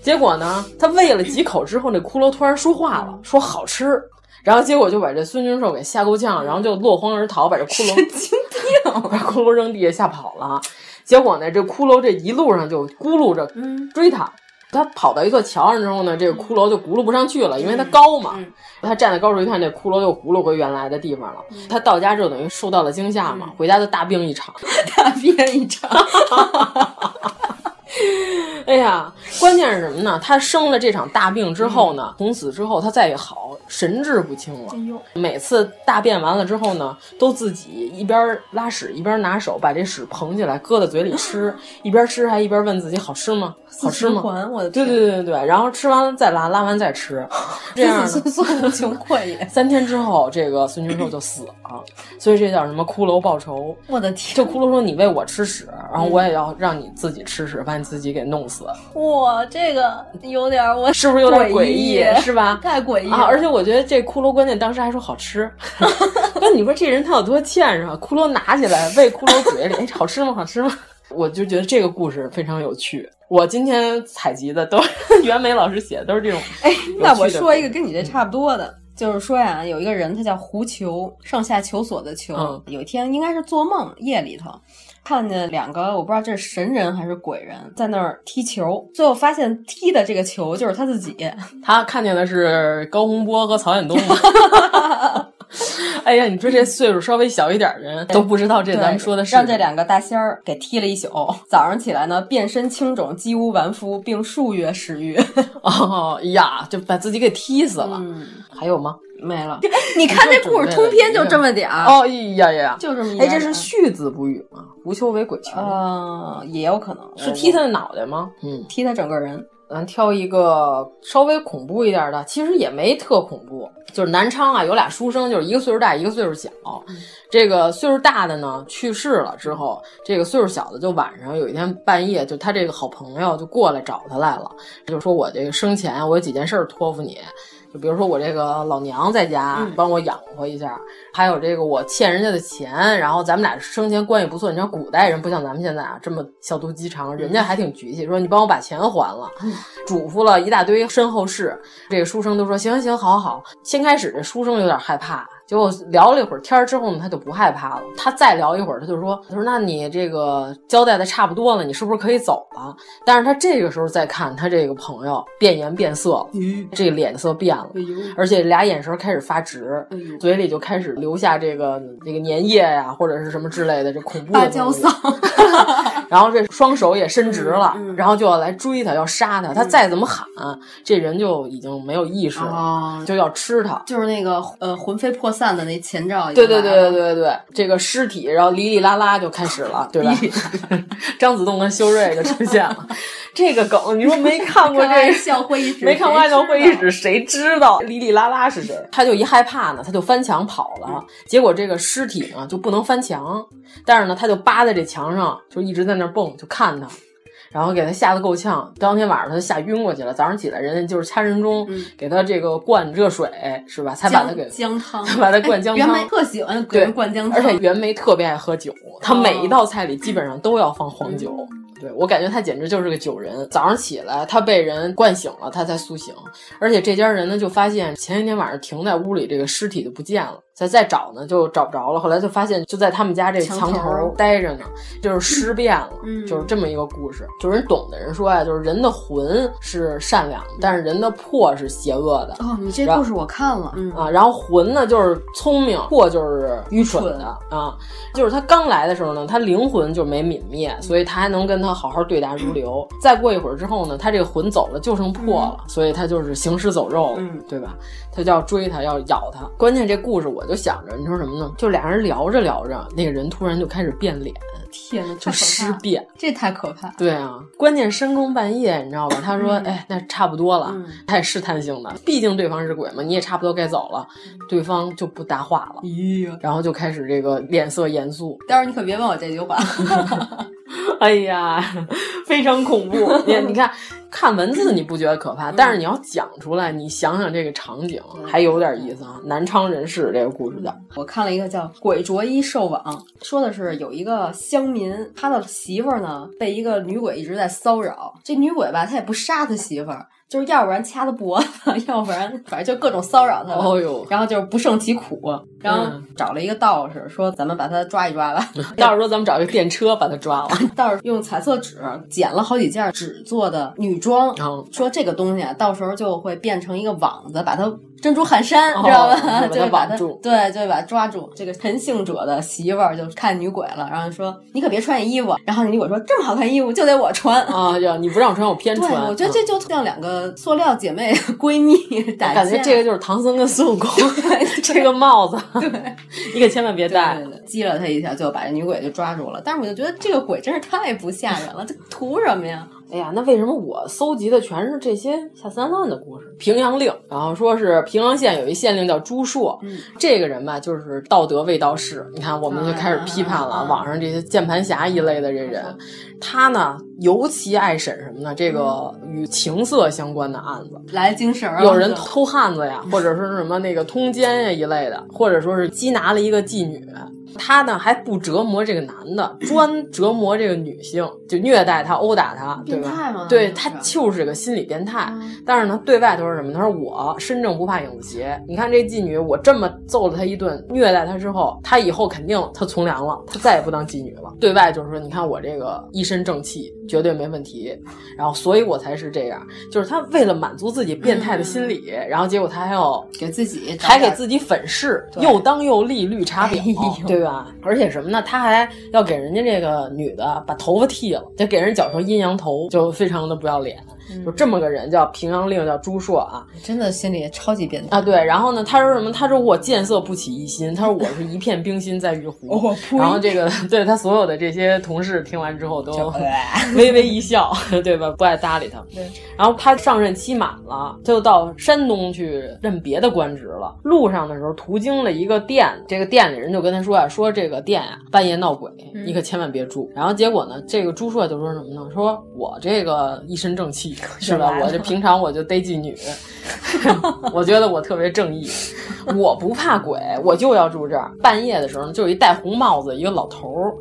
结果呢，他喂了几口之后，那骷髅突然说话了，说好吃。然后结果就把这孙军寿给吓够呛，然后就落荒而逃，把这骷髅神经病，[LAUGHS] 把骷髅扔地下吓跑了。结果呢，这骷髅这一路上就咕噜着追他。他跑到一座桥上之后呢，这个骷髅就轱辘不上去了，因为他高嘛。他站在高处一看，这骷髅又轱辘回原来的地方了。他到家之后等于受到了惊吓嘛，回家就大病一场，[LAUGHS] [LAUGHS] 大病一场。[LAUGHS] 哎呀，关键是什么呢？他生了这场大病之后呢，从此之后他再也好，神志不清了。每次大便完了之后呢，都自己一边拉屎一边拿手把这屎捧起来搁在嘴里吃，[LAUGHS] 一边吃还一边问自己好吃吗？好吃吗？我的对对对对对，然后吃完了再拉，拉完再吃，[LAUGHS] 这样子无穷匮也。三天之后，这个孙军寿就死了，所以这叫什么骷髅报仇？我的天！就骷髅说你喂我吃屎，然后我也要让你自己吃屎，把你自己给弄死。哇，这个有点我是不是有点诡异？是吧？太诡异啊！而且我觉得这骷髅关键当时还说好吃，[LAUGHS] 那你说这人他有多欠是吧？骷髅拿起来喂骷髅嘴里，[LAUGHS] 哎，好吃吗？好吃吗？我就觉得这个故事非常有趣。我今天采集的都 [LAUGHS] 袁枚老师写的都是这种。哎，那我说一个跟你这差不多的，就是说呀，有一个人他叫胡求，上下求索的求。嗯、有一天应该是做梦夜里头。看见两个我不知道这是神人还是鬼人在那儿踢球，最后发现踢的这个球就是他自己。[LAUGHS] 他看见的是高洪波和曹远东。[LAUGHS] 哎呀，你说这岁数稍微小一点的人都不知道这咱们说的是让这两个大仙儿给踢了一宿，早上起来呢变身青肿，肌无完肤，并数月食欲。[LAUGHS] 哦呀，就把自己给踢死了。嗯、还有吗？没了。你看这故事通篇就这么点儿。哦呀呀，就这么一。哎，这是续子不语吗？无求为鬼求。啊，也有可能是踢他的脑袋吗？嗯，踢他整个人。咱挑一个稍微恐怖一点的，其实也没特恐怖。就是南昌啊，有俩书生，就是一个岁数大，一个岁数小。嗯、这个岁数大的呢去世了之后，这个岁数小的就晚上有一天半夜，就他这个好朋友就过来找他来了，就说我这个生前我有几件事托付你。就比如说我这个老娘在家帮我养活一下，还有这个我欠人家的钱，然后咱们俩生前关系不错。你知道古代人不像咱们现在啊这么小肚鸡肠，人家还挺局气，说你帮我把钱还了，嘱咐了一大堆身后事。这个书生都说行行行，好好。先开始这书生有点害怕。结果聊了一会儿天之后呢，他就不害怕了。他再聊一会儿，他就说：“他说那你这个交代的差不多了，你是不是可以走了？”但是他这个时候再看他这个朋友变颜变色了，这个脸色变了，而且俩眼神开始发直，嘴里就开始留下这个这个粘液呀，或者是什么之类的这恐怖的芭蕉桑。[LAUGHS] 然后这双手也伸直了，然后就要来追他，要杀他。他再怎么喊，这人就已经没有意识了，就要吃他。就是那个呃魂飞魄散的那前兆。对对对对对对，这个尸体，然后哩哩啦啦就开始了，对吧？张子栋跟修睿就出现了。这个梗，你说没看过这个笑会议室？没看过《爱笑会议室》，谁知道哩哩啦啦是谁？他就一害怕呢，他就翻墙跑了。结果这个尸体呢就不能翻墙，但是呢他就扒在这墙上，就一直在那蹦，就看他。然后给他吓得够呛，当天晚上他就吓晕过去了。早上起来，人家就是掐人中，给他这个灌热水，是吧？才把他给姜汤，[LAUGHS] 把他灌姜汤。袁枚特喜欢给人灌姜汤，而且袁枚特别爱喝酒，他每一道菜里基本上都要放黄酒。对我感觉他简直就是个酒人。早上起来，他被人灌醒了，他才苏醒。而且这家人呢，就发现前一天晚上停在屋里这个尸体就不见了，再再找呢就找不着了。后来就发现就在他们家这墙头待着呢，就是尸变了，就是这么一个故事。就是人懂的人说呀，就是人的魂是善良，但是人的魄是邪恶的。哦，你这故事我看了啊。然后魂呢就是聪明，魄就是愚蠢的啊。就是他刚来的时候呢，他灵魂就没泯灭，所以他还能跟他。好好对答如流。再过一会儿之后呢，他这个魂走了，就剩魄了，所以他就是行尸走肉了，对吧？他就要追他，要咬他。关键这故事我就想着，你说什么呢？就俩人聊着聊着，那个人突然就开始变脸，天呐，就尸变，这太可怕。对啊，关键深更半夜，你知道吧？他说：“哎，那差不多了。”他也试探性的，毕竟对方是鬼嘛，你也差不多该走了。对方就不搭话了，咦，然后就开始这个脸色严肃。待会儿你可别问我这句话。[LAUGHS] 哎呀，非常恐怖！你你看，看文字你不觉得可怕，但是你要讲出来，你想想这个场景，还有点意思啊。南昌人士这个故事叫，我看了一个叫《鬼着衣受网》，说的是有一个乡民，他的媳妇儿呢被一个女鬼一直在骚扰，这女鬼吧，她也不杀他媳妇儿。就是要不然掐他脖子，[LAUGHS] 要不然反正就各种骚扰他。哦呦，然后就是不胜其苦，然后找了一个道士说：“咱们把他抓一抓吧。”道士说：“咱们找一个电车把他抓了。[LAUGHS] ”道士用彩色纸剪了好几件纸做的女装，嗯、说这个东西啊，到时候就会变成一个网子，把它珍珠汗衫，知道吧？[LAUGHS] 就把它 [LAUGHS] 对，就把它抓住。这个陈姓者的媳妇儿就看女鬼了，然后说：“你可别穿衣服。”然后女鬼说：“这么好看衣服就得我穿啊！呀，你不让我穿，我偏穿。”我觉得这就像两个塑料姐妹闺蜜打感觉这个就是唐僧跟孙悟空这个帽子，[LAUGHS] 对，你可千万别带。激了他一下，就把这女鬼就抓住了。但是我就觉得这个鬼真是太不吓人了，这图什么呀？哎呀，那为什么我搜集的全是这些下三滥的故事？平阳令，然后说是平阳县有一县令叫朱硕，嗯、这个人吧，就是道德未到世。你看，我们就开始批判了、啊、网上这些键盘侠一类的这人，他呢尤其爱审什么呢？这个与情色相关的案子，来精神儿，有人偷汉子呀，或者说是什么那个通奸呀一类的，或者说是缉拿了一个妓女。他呢还不折磨这个男的，[COUGHS] 专折磨这个女性，就虐待她、殴打她，对吧？对他就是个心理变态。嗯、但是呢，对外都说什么？他说我身正不怕影子斜。你看这妓女，我这么揍了她一顿，虐待她之后，她以后肯定她从良了，她再也不当妓女了。对外就是说，你看我这个一身正气，绝对没问题。然后，所以我才是这样。就是他为了满足自己变态的心理，嗯、然后结果他还要给自己，还给自己粉饰，又当又立绿茶婊，哎、对吧？而且什么呢？他还要给人家这个女的把头发剃了，就给人绞成阴阳头，就非常的不要脸。嗯、就这么个人叫平阳令，叫朱硕啊，真的心里超级变态啊。对，然后呢，他说什么？他说我见色不起一心，他说我是一片冰心在玉壶。[LAUGHS] 哦、然后这个对他所有的这些同事听完之后都 [LAUGHS] 微微一笑，[LAUGHS] 对吧？不爱搭理他。对。然后他上任期满了，他就到山东去任别的官职了。路上的时候途经了一个店，这个店里人就跟他说啊，说这个店啊半夜闹鬼，嗯、你可千万别住。然后结果呢，这个朱硕就说什么呢？说我这个一身正气。是吧？我这平常我就逮妓女，[LAUGHS] 我觉得我特别正义，我不怕鬼，我就要住这儿。半夜的时候呢，就有一戴红帽子一个老头儿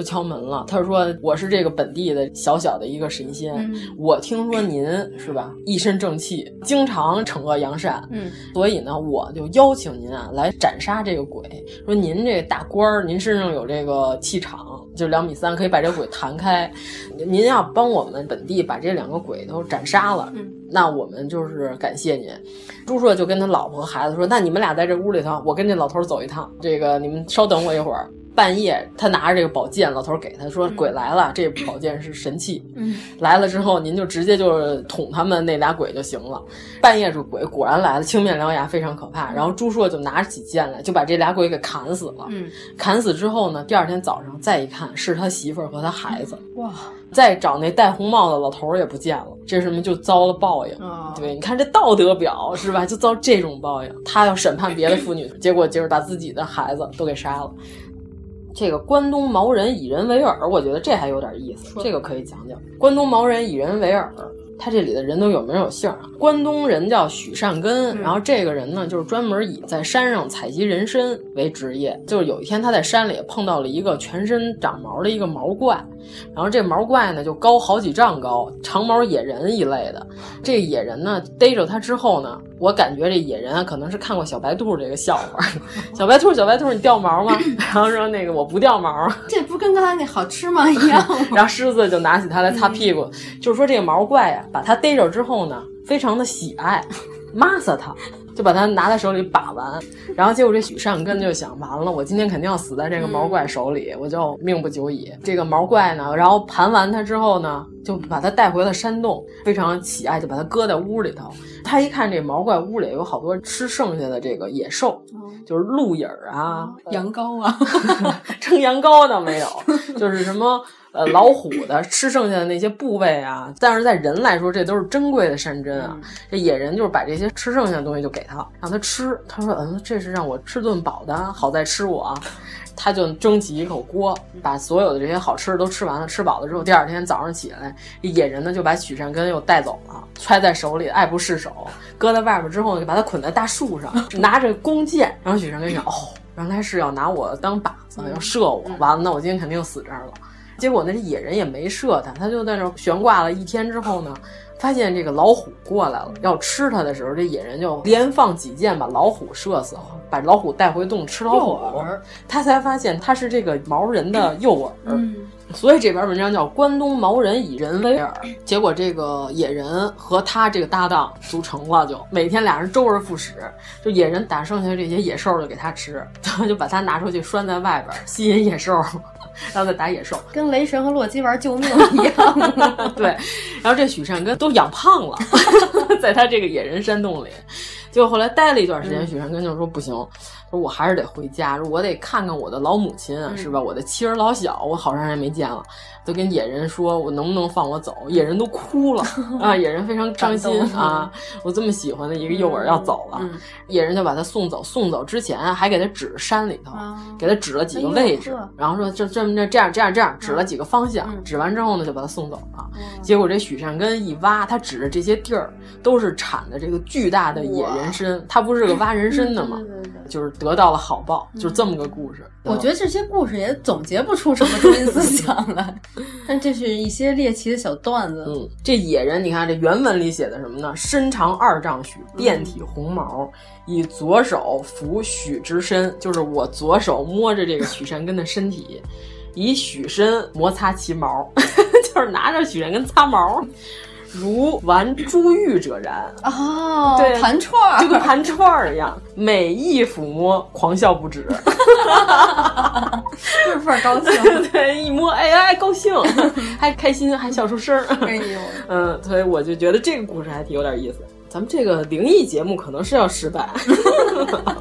就敲门了。他说：“我是这个本地的小小的一个神仙，嗯、我听说您是吧，一身正气，经常惩恶扬善，嗯，所以呢，我就邀请您啊来斩杀这个鬼。说您这大官儿，您身上有这个气场。”就两米三，可以把这鬼弹开。您要帮我们本地把这两个鬼都斩杀了，嗯，那我们就是感谢您。朱硕就跟他老婆和孩子说：“那你们俩在这屋里头，我跟这老头走一趟。这个你们稍等我一会儿。”半夜，他拿着这个宝剑，老头给他说：“鬼来了，这宝剑是神器。嗯，来了之后，您就直接就是捅他们那俩鬼就行了。”半夜这鬼果然来了，青面獠牙，非常可怕。然后朱硕就拿起剑来，就把这俩鬼给砍死了。嗯，砍死之后呢，第二天早上再一看，是他媳妇儿和他孩子。哇！再找那戴红帽的老头儿也不见了，这什么就遭了报应。哦、对，你看这道德表是吧？就遭这种报应。他要审判别的妇女，结果就是把自己的孩子都给杀了。这个关东毛人以人为饵，我觉得这还有点意思，这个可以讲讲。关东毛人以人为饵，他这里的人都有名有姓啊。关东人叫许善根，然后这个人呢，就是专门以在山上采集人参为职业。就是有一天他在山里碰到了一个全身长毛的一个毛怪，然后这毛怪呢就高好几丈高，长毛野人一类的。这野人呢逮着它之后呢。我感觉这野人啊，可能是看过小白兔这个笑话。[LAUGHS] 小白兔，小白兔，你掉毛吗？[LAUGHS] 然后说那个我不掉毛。这不跟刚才那好吃吗一样吗？[LAUGHS] 然后狮子就拿起它来擦屁股，就是说这个毛怪呀、啊，把它逮着之后呢，非常的喜爱，骂死它。就把它拿在手里把玩，然后结果这许善根就想，完了，我今天肯定要死在这个毛怪手里，我就命不久矣。这个毛怪呢，然后盘完它之后呢，就把它带回了山洞，非常喜爱，就把它搁在屋里头。他一看这毛怪屋里有好多吃剩下的这个野兽，就是鹿影儿啊、羊羔啊，[LAUGHS] 称羊羔倒没有，[LAUGHS] 就是什么。呃，老虎的吃剩下的那些部位啊，但是在人来说，这都是珍贵的山珍啊。这野人就是把这些吃剩下的东西就给他，让他吃。他说：“嗯，这是让我吃顿饱的，好在吃我。”他就蒸起一口锅，把所有的这些好吃的都吃完了。吃饱了之后，第二天早上起来，野人呢就把许善根又带走了，揣在手里，爱不释手。搁在外边之后呢，就把他捆在大树上，[LAUGHS] 拿着弓箭。然后许善根想：“哦，原来是要拿我当靶子，要射我。完了，那我今天肯定死这儿了。”结果那，野人也没射他，他就在那悬挂了一天之后呢，发现这个老虎过来了，要吃它的时候，这野人就连放几箭把老虎射死了，把老虎带回洞吃老虎。他才发现他是这个毛人的诱饵。嗯所以这篇文章叫《关东毛人以人为饵》，结果这个野人和他这个搭档组成了，就每天俩人周而复始，就野人打剩下这些野兽就给他吃，他 [LAUGHS] 就把他拿出去拴在外边吸引野兽，然后再打野兽，[LAUGHS] 跟雷神和洛基玩救命 [LAUGHS] 一样。[LAUGHS] 对，然后这许善根都养胖了，在他这个野人山洞里，结果后来待了一段时间，许善根就说不行。说我还是得回家，我得看看我的老母亲，是吧？我的妻儿老小，我好长时间没见了，都跟野人说，我能不能放我走？野人都哭了 [LAUGHS] 啊！野人非常伤心啊！我这么喜欢的一个诱饵要走了，嗯、野人就把他送走。送走之前还给他指山里头，啊、给他指了几个位置，哎、然后说这这么着这样这样这样，指了几个方向。嗯、指完之后呢，就把他送走了。结果这许善根一挖，他指着这些地儿都是产的这个巨大的野人参，他不是个挖人参的吗？[LAUGHS] 就是得到了好报。就这么个故事，我觉得这些故事也总结不出什么中心思想来，[LAUGHS] 但这是一些猎奇的小段子。嗯，这野人，你看这原文里写的什么呢？身长二丈许，遍体红毛，以左手扶许之身，就是我左手摸着这个许善根的身体，以许身摩擦其毛，[LAUGHS] 就是拿着许善根擦毛。如玩珠玉者然哦，对，盘串儿就跟盘串儿一样，每一抚摸，狂笑不止，[LAUGHS] 就是倍儿高兴。[LAUGHS] 对，一摸，哎哎，高兴，[LAUGHS] 还开心，还笑出声儿。哎呦，嗯，所以我就觉得这个故事还挺有点意思。咱们这个灵异节目可能是要失败，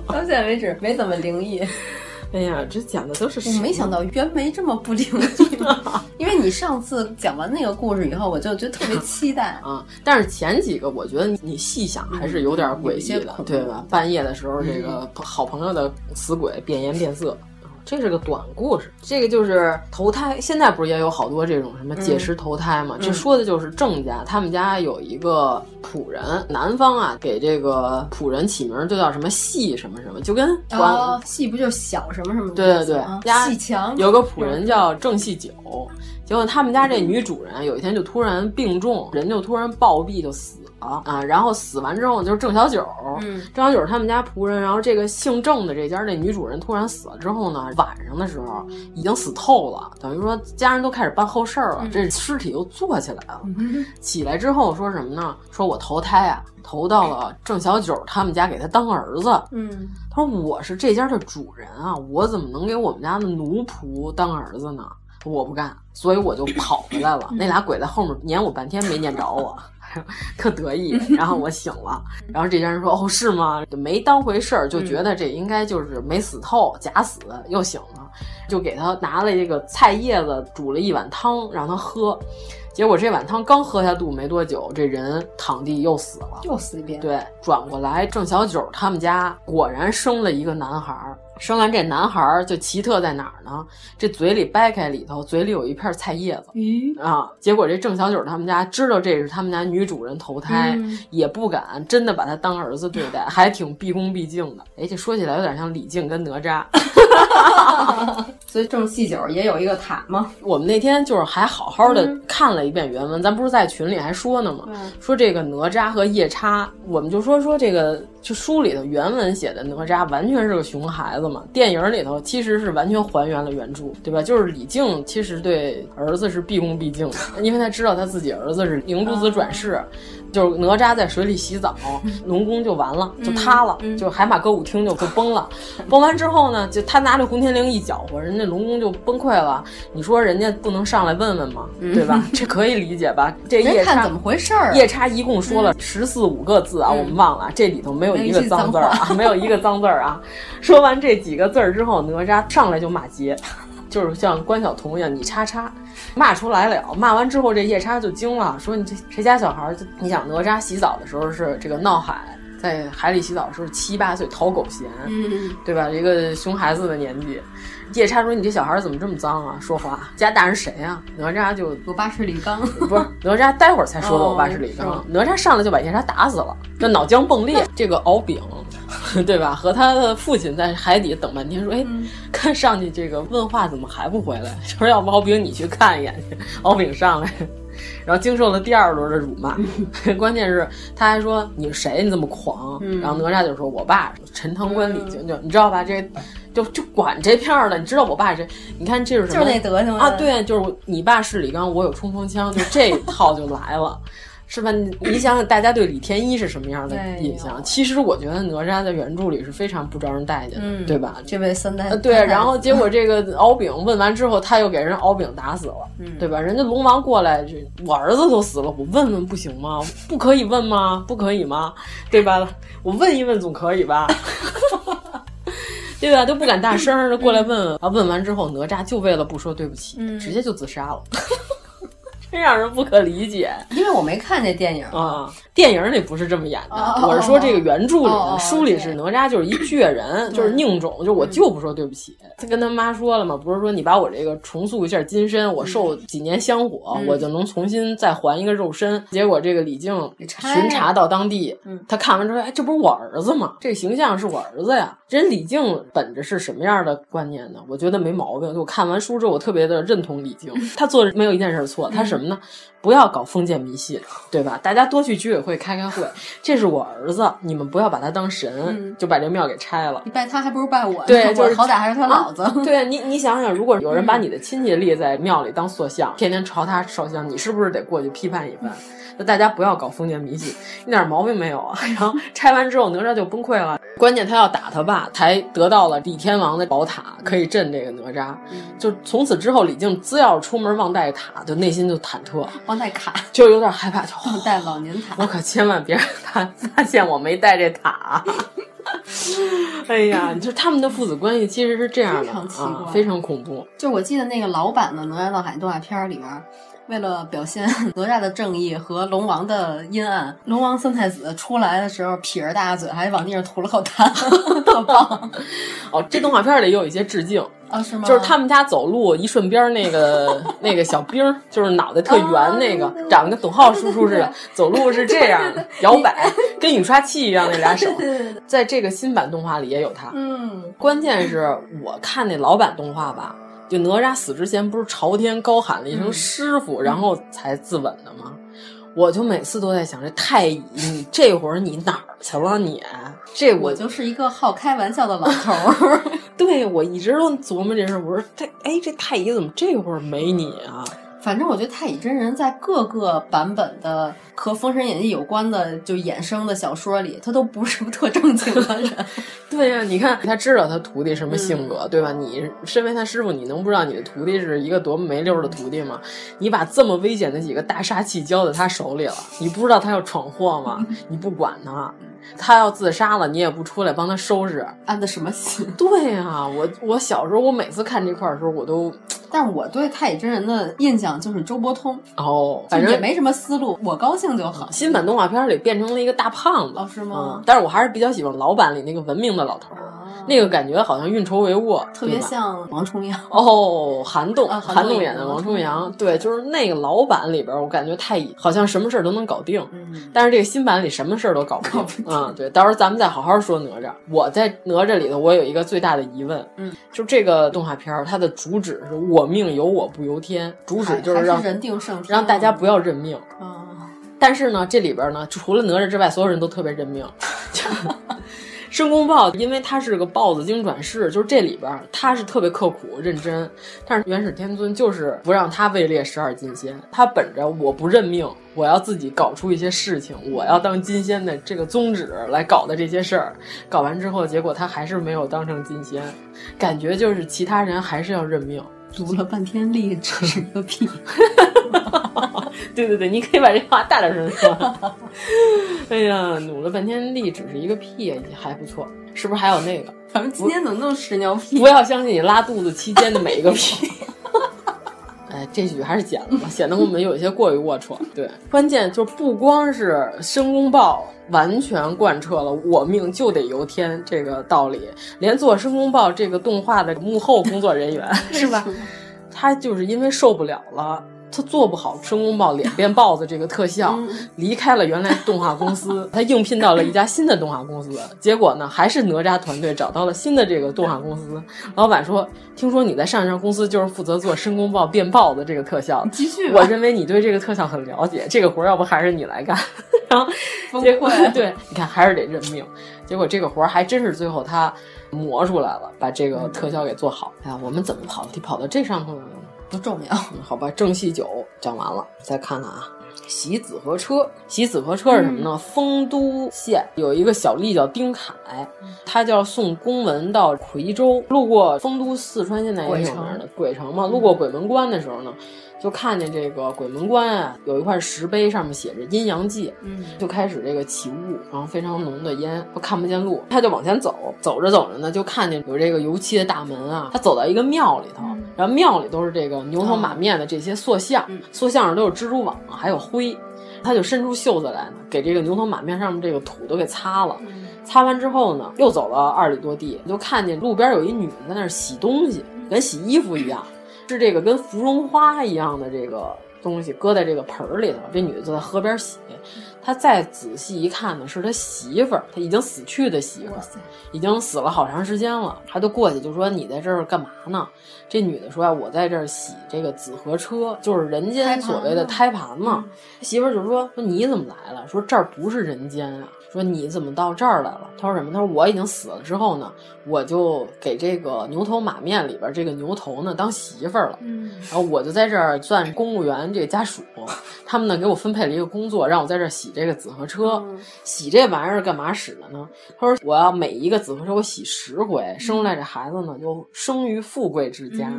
到现在为止没怎么灵异。哎呀，这讲的都是我没想到袁枚这么不灵异，[LAUGHS] 因为你上次讲完那个故事以后，我就觉得特别 [LAUGHS] 期待啊。但是前几个我觉得你细想还是有点诡异的，对吧？半夜的时候，这个好朋友的死鬼变颜变色。这是个短故事，这个就是投胎。现在不是也有好多这种什么借尸投胎吗？嗯、这说的就是郑家，他们家有一个仆人，南方啊给这个仆人起名就叫什么细什么什么，就跟哦细不就小什么什么？对对对，啊、家细强有个仆人叫郑细九，结果他们家这女主人有一天就突然病重，人就突然暴毙就死。啊，然后死完之后就是郑小九，嗯，郑小九他们家仆人，然后这个姓郑的这家这女主人突然死了之后呢，晚上的时候已经死透了，等于说家人都开始办后事儿了，嗯、这尸体又坐起来了，嗯、起来之后说什么呢？说我投胎啊，投到了郑小九他们家给他当儿子，嗯，他说我是这家的主人啊，我怎么能给我们家的奴仆当儿子呢？我不干，所以我就跑回来了。那俩鬼在后面撵我半天没撵着我。[LAUGHS] 特得意，然后我醒了，然后这家人说：“哦，是吗？”没当回事儿，就觉得这应该就是没死透，假死又醒了，就给他拿了这个菜叶子煮了一碗汤让他喝，结果这碗汤刚喝下肚没多久，这人躺地又死了，又死一遍。对，转过来，郑小九他们家果然生了一个男孩儿。生完这男孩儿就奇特在哪儿呢？这嘴里掰开里头，嘴里有一片菜叶子。咦啊！结果这郑小九他们家知道这是他们家女主人投胎，嗯、也不敢真的把他当儿子对待，还挺毕恭毕敬的。哎，这说起来有点像李靖跟哪吒。[LAUGHS] [LAUGHS] 所以这么细九也有一个塔吗？我们那天就是还好好的看了一遍原文，嗯、咱不是在群里还说呢吗？嗯、说这个哪吒和夜叉，我们就说说这个，就书里头原文写的哪吒完全是个熊孩子嘛。电影里头其实是完全还原了原著，对吧？就是李靖其实对儿子是毕恭毕敬的，因为他知道他自己儿子是灵珠子转世，就是哪吒在水里洗澡，龙宫就完了，就塌了，就海马歌舞厅就就崩了。崩完之后呢，就他拿着混天绫一搅和，人家龙宫就崩溃了。你说人家不能上来问问吗？对吧？这可以理解吧？这夜叉怎么回事儿？夜叉一共说了十四五个字啊，我们忘了，这里头没有一个脏字儿啊，没有一个脏字儿啊。[LAUGHS] 说完这。几个字儿之后，哪吒上来就骂街，[LAUGHS] 就是像关晓彤一样，你叉叉，骂出来了。骂完之后，这夜叉就惊了，说你这谁家小孩儿？你想哪吒洗澡的时候是这个闹海，在海里洗澡的时候七八岁讨狗嫌，嗯，对吧？一个熊孩子的年纪。夜叉说：“你这小孩怎么这么脏啊？说话，家大人谁啊？”哪吒就我爸是李刚，不是哪吒，待会儿才说的。我爸是李刚，哦、哪吒上来就把夜叉打死了，那脑浆迸裂。[LAUGHS] 这个敖丙，对吧？和他的父亲在海底等半天，说：“哎，嗯、看上去这个问话怎么还不回来？说要不敖丙你去看一眼去。”敖丙上来。然后经受了第二轮的辱骂。[LAUGHS] 关键是他还说你是谁？你这么狂？嗯、然后哪吒就说我爸陈塘关李靖，就你知道吧？这就就管这片儿的，你知道我爸谁？你看这是什么？就是那德行啊！对，就是你爸是李刚，我有冲锋枪，就这 [LAUGHS] 套就来了。是吧？你你想想，大家对李天一是什么样的印象？其实我觉得哪吒在原著里是非常不招人待见的，嗯、对吧？这位三代对，然后结果这个 [LAUGHS] 敖丙问完之后，他又给人敖丙打死了，嗯、对吧？人家龙王过来，我儿子都死了，我问问不行吗？不可以问吗？不可以吗？对吧？我问一问总可以吧？[LAUGHS] [LAUGHS] 对吧？都不敢大声的过来问问啊！问完之后，哪吒就为了不说对不起，嗯、直接就自杀了。[LAUGHS] 真让人不可理解，因为我没看这电影啊。电影里不是这么演的，哦、我是说这个原著里的，哦、书里是哪吒就是一倔人，就是宁种，就我就不说对不起。他跟他妈说了嘛，不是说你把我这个重塑一下金身，我受几年香火，嗯、我就能重新再还一个肉身。结果这个李靖巡查到当地，他看完之后，哎，这不是我儿子吗？这个形象是我儿子呀。人李靖本着是什么样的观念呢？我觉得没毛病。就我看完书之后，我特别的认同李靖，他做的没有一件事错。他什么呢？不要搞封建迷信，对吧？大家多去居委会开开会。这是我儿子，你们不要把他当神，嗯、就把这庙给拆了。你拜他还不如拜我，对，就是好歹还是他老子。啊、对你，你想想，如果有人把你的亲戚立在庙里当塑像，天天朝他烧香，你是不是得过去批判一番？那大家不要搞封建迷信，一点毛病没有啊。[LAUGHS] 然后拆完之后，哪吒就崩溃了。关键他要打他爸，才得到了李天王的宝塔，可以镇这个哪吒。就从此之后，李靖只要出门忘带塔，就内心就忐忑，忘带卡，就有点害怕，就忘带老年塔。[LAUGHS] 我可千万别让他 [LAUGHS] 发现我没带这塔。哎呀，就是他们的父子关系其实是这样的，非常奇怪，啊、非常恐怖。就我记得那个老版的《哪吒闹海》动画片里边。为了表现 [LAUGHS] 哪吒的正义和龙王的阴暗，龙王三太子出来的时候撇着大嘴，还往地上吐了口痰，[LAUGHS] 特棒。[LAUGHS] 哦，这动画片里也有一些致敬啊，是吗？就是他们家走路一顺边那个那个小兵，就是脑袋特圆那个，啊、长得跟董浩叔叔似的，走路是这样的，摇摆，跟雨刷器一样那俩手。在这个新版动画里也有他。嗯，关键是我看那老版动画吧。就哪吒死之前不是朝天高喊了一声“师傅”，嗯、然后才自刎的吗？我就每次都在想，这太乙，你这会儿你哪儿去了你？这我就是一个好开玩笑的老头儿。[LAUGHS] 对，我一直都琢磨这事儿。我说这，哎，这太乙怎么这会儿没你啊？反正我觉得太乙真人在各个版本的和《封神演义》有关的就衍生的小说里，他都不是个特正经的人。[LAUGHS] 对呀、啊，你看他知道他徒弟什么性格，嗯、对吧？你身为他师傅，你能不知道你的徒弟是一个多么没溜的徒弟吗？你把这么危险的几个大杀器交在他手里了，你不知道他要闯祸吗？你不管他。他要自杀了，你也不出来帮他收拾，安的什么心？[LAUGHS] 对呀、啊，我我小时候我每次看这块儿的时候，我都，但是我对太乙真人的印象就是周伯通哦，反正也没什么思路，我高兴就好。新版动画片里变成了一个大胖子，哦，是吗？嗯，但是我还是比较喜欢老版里那个文明的老头儿，啊、那个感觉好像运筹帷幄，特别像王重阳。哦，韩栋，啊、韩栋演的王重阳，对，就是那个老版里边，我感觉太乙好像什么事儿都能搞定，嗯，但是这个新版里什么事儿都搞不定，嗯，对，到时候咱们再好好说哪吒。我在哪吒里头，我有一个最大的疑问，嗯，就这个动画片儿，它的主旨是我命由我不由天，主旨就是让人定胜天，让大家不要认命。啊，但是呢，这里边呢，除了哪吒之外，所有人都特别认命。[LAUGHS] 申公豹，因为他是个豹子精转世，就是这里边他是特别刻苦认真，但是元始天尊就是不让他位列十二金仙，他本着我不认命，我要自己搞出一些事情，我要当金仙的这个宗旨来搞的这些事儿，搞完之后，结果他还是没有当成金仙，感觉就是其他人还是要认命。努了半天力，只是个屁。[LAUGHS] 对对对，你可以把这话大点声说。[LAUGHS] 哎呀，努了半天力，只是一个屁，还不错，是不是？还有那个，咱们今天怎么那么屎尿屁？不要相信你拉肚子期间的每一个屁。哎，这句还是剪了吧，显得我们有一些过于龌龊。对，关键就不光是申公豹完全贯彻了“我命就得由天”这个道理，连做申公豹这个动画的幕后工作人员 [LAUGHS] 是吧？[LAUGHS] 他就是因为受不了了，他做不好申公豹脸变豹子这个特效，离开了原来动画公司，他应聘到了一家新的动画公司。结果呢，还是哪吒团队找到了新的这个动画公司。老板说：“听说你在上一家公司就是负责做申公豹变豹子这个特效，继续。我认为你对这个特效很了解，这个活要不还是你来干。”然后结果对，你看还是得认命。结果这个活还真是最后他磨出来了，把这个特效给做好。哎呀，我们怎么跑题跑到这上头了呢？不重要，好吧。正戏九讲完了，再看看啊。洗子和车，洗子和车是什么呢？丰都县有一个小吏叫丁凯，他要送公文到夔州，路过丰都，四川现在也有名的鬼城嘛。路过鬼门关的时候呢，就看见这个鬼门关啊，有一块石碑，上面写着阴阳界，嗯，就开始这个起雾，然后非常浓的烟，都看不见路，他就往前走，走着走着呢，就看见有这个油漆的大门啊，他走到一个庙里头，然后庙里都是这个牛头马面的这些塑像，塑像上都是蜘蛛网，还有灰。他就伸出袖子来呢，给这个牛头马面上面这个土都给擦了。擦完之后呢，又走了二里多地，就看见路边有一女的在那儿洗东西，跟洗衣服一样，是这个跟芙蓉花一样的这个东西搁在这个盆儿里头。这女的就在河边洗。他再仔细一看呢，是他媳妇儿，他已经死去的媳妇儿，已经死了好长时间了。他就过去就说：“你在这儿干嘛呢？”这女的说：“啊，我在这儿洗这个紫河车，就是人间所谓的胎盘嘛。”媳妇儿就说：“说你怎么来了？说这儿不是人间啊。说你怎么到这儿来了？”他说什么？他说我已经死了之后呢，我就给这个牛头马面里边这个牛头呢当媳妇儿了。嗯，然后我就在这儿算公务员这个家属，他们呢给我分配了一个工作，让我在这儿洗这个紫河车。洗这玩意儿干嘛使的呢？他说我要每一个紫河车我洗十回，生出来这孩子呢就生于富贵之家，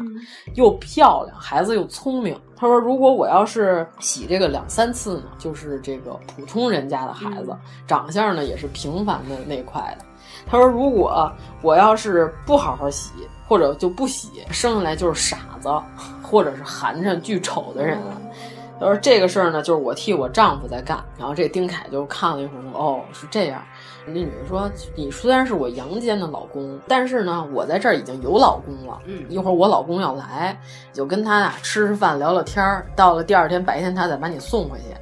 又漂亮，孩子又聪明。他说如果我要是洗这个两三次呢，就是这个普通人家的孩子，长相呢也是平凡的那块的。他说如果我要是不好好洗，或者就不洗，生下来就是傻子，或者是寒碜巨丑的人。他说这个事儿呢，就是我替我丈夫在干。然后这丁凯就看了一会儿，说：“哦，是这样。”那女的说：“你虽然是我阳间的老公，但是呢，我在这儿已经有老公了。嗯，一会儿我老公要来，就跟他俩吃吃饭，聊聊天儿。到了第二天白天，他再把你送回去。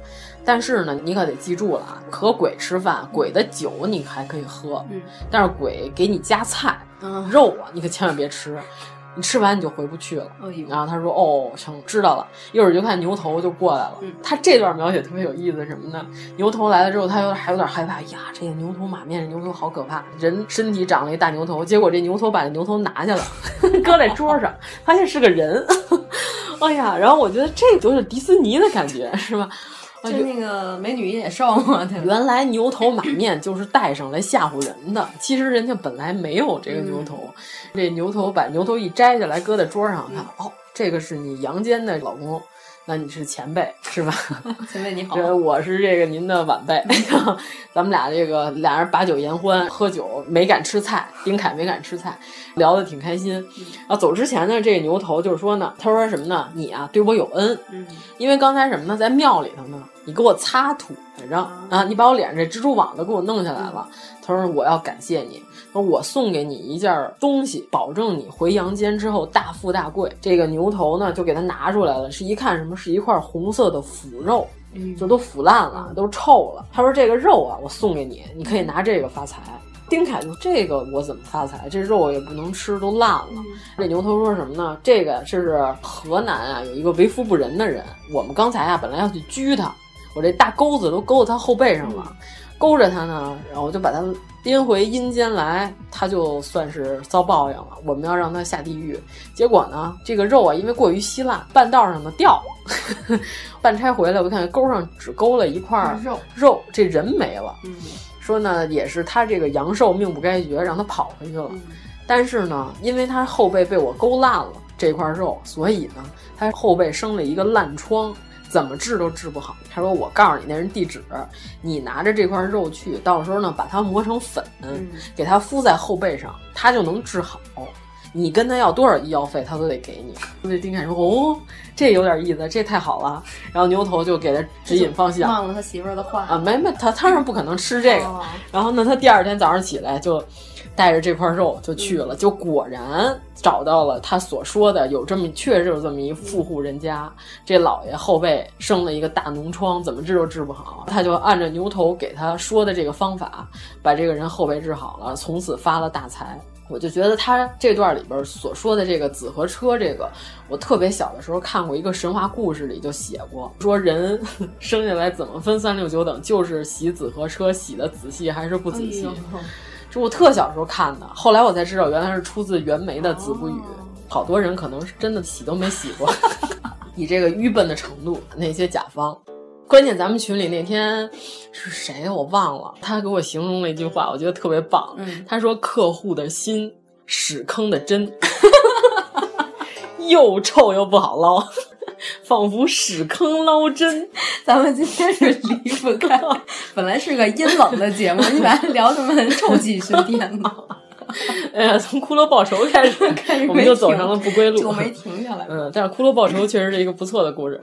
但是呢，你可得记住了啊，和鬼吃饭，鬼的酒你还可以喝，嗯，但是鬼给你夹菜、嗯、肉啊，你可千万别吃。” [LAUGHS] 你吃完你就回不去了，然后他说：“哦，成，知道了。”一会儿就看牛头就过来了。他这段描写特别有意思，什么呢？牛头来了之后，他有还有点害怕。呀，这个牛头马面，这牛头好可怕！人身体长了一大牛头，结果这牛头把这牛头拿下了，[LAUGHS] 搁在桌上，发现是个人。[LAUGHS] 哎呀，然后我觉得这就是迪斯尼的感觉，是吧？就那个美女野兽嘛，对？原来牛头马面就是戴上来吓唬人的，其实人家本来没有这个牛头。嗯、这牛头把牛头一摘下来，搁在桌上，看哦，这个是你阳间的老公，那你是前辈是吧？[LAUGHS] 前辈你好，这我是这个您的晚辈，咱们俩这个俩人把酒言欢，喝酒没敢吃菜，丁凯没敢吃菜，聊得挺开心。然后走之前呢，这个牛头就是说呢，他说什么呢？你啊对我有恩，嗯，因为刚才什么呢，在庙里头呢，你给我擦土来着啊，你把我脸上这蜘蛛网都给我弄下来了。他说我要感谢你，说我送给你一件东西，保证你回阳间之后大富大贵。这个牛头呢，就给他拿出来了，是一看什么，是一块红色的腐肉，就都腐烂了，都臭了。他说这个肉啊，我送给你，你可以拿这个发财。丁凯就这个我怎么发财？这肉也不能吃，都烂了。这牛头说什么呢？这个这是河南啊，有一个为富不仁的人，我们刚才啊本来要去拘他，我这大钩子都勾到他后背上了。勾着他呢，然后我就把他拎回阴间来，他就算是遭报应了。我们要让他下地狱，结果呢，这个肉啊，因为过于稀烂，半道上呢掉了。[LAUGHS] 半拆回来，我看钩上只勾了一块肉，肉这人没了。嗯，说呢，也是他这个阳寿命不该绝，让他跑回去了。嗯、但是呢，因为他后背被我勾烂了这块肉，所以呢，他后背生了一个烂疮。怎么治都治不好。他说：“我告诉你那人地址，你拿着这块肉去，到时候呢把它磨成粉，嗯、给它敷在后背上，它就能治好。你跟他要多少医药费，他都得给你。那丁凯说：“哦，这有点意思，这太好了。”然后牛头就给他指引方向，忘了他媳妇儿的话啊，没没，他当然不可能吃这个。哦、然后呢，他第二天早上起来就带着这块肉就去了，嗯、就果然找到了他所说的有这么确实有这么一富户人家，这老爷后背生了一个大脓疮，怎么治都治不好。他就按着牛头给他说的这个方法，把这个人后背治好了，从此发了大财。我就觉得他这段里边所说的这个紫河车，这个我特别小的时候看过一个神话故事里就写过，说人 [LAUGHS] 生下来怎么分三六九等，就是洗紫河车洗的仔细还是不仔细。[LAUGHS] 这我特小时候看的，后来我才知道原来是出自袁枚的《子不语》。好多人可能是真的洗都没洗过，[LAUGHS] [LAUGHS] 以这个愚笨的程度，那些甲方。关键咱们群里那天是谁我忘了，他给我形容了一句话，我觉得特别棒。嗯、他说：“客户的心，屎坑的针，[LAUGHS] 又臭又不好捞，仿佛屎坑捞针。[LAUGHS] ”咱们今天是离不开，[LAUGHS] 本来是个阴冷的节目，你把它聊这么臭气熏天的。哎呀，从骷髅报仇开始，[LAUGHS] 我们就走上了不归路，就没停下来。嗯，但是骷髅报仇确实是一个不错的故事。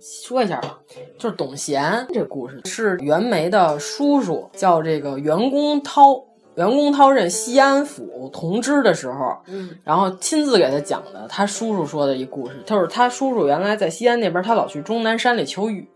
说一下吧，就是董贤这故事是袁枚的叔叔叫这个袁公涛，袁公涛任西安府同知的时候，嗯，然后亲自给他讲的，他叔叔说的一故事，就是他叔叔原来在西安那边，他老去终南山里求雨，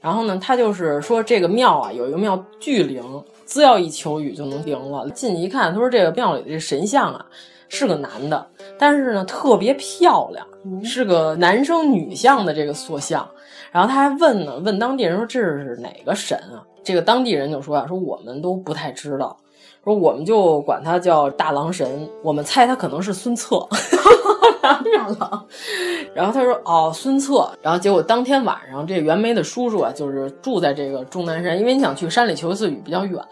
然后呢，他就是说这个庙啊有一个庙巨灵，只要一求雨就能灵了。进去一看，他说这个庙里的这神像啊是个男的，但是呢特别漂亮。是个男生女相的这个塑像，然后他还问呢，问当地人说这是哪个神啊？这个当地人就说啊，说我们都不太知道，说我们就管他叫大郎神，我们猜他可能是孙策。当然了，然后他说哦，孙策。然后结果当天晚上，这袁枚的叔叔啊，就是住在这个终南山，因为你想去山里求一次雨比较远，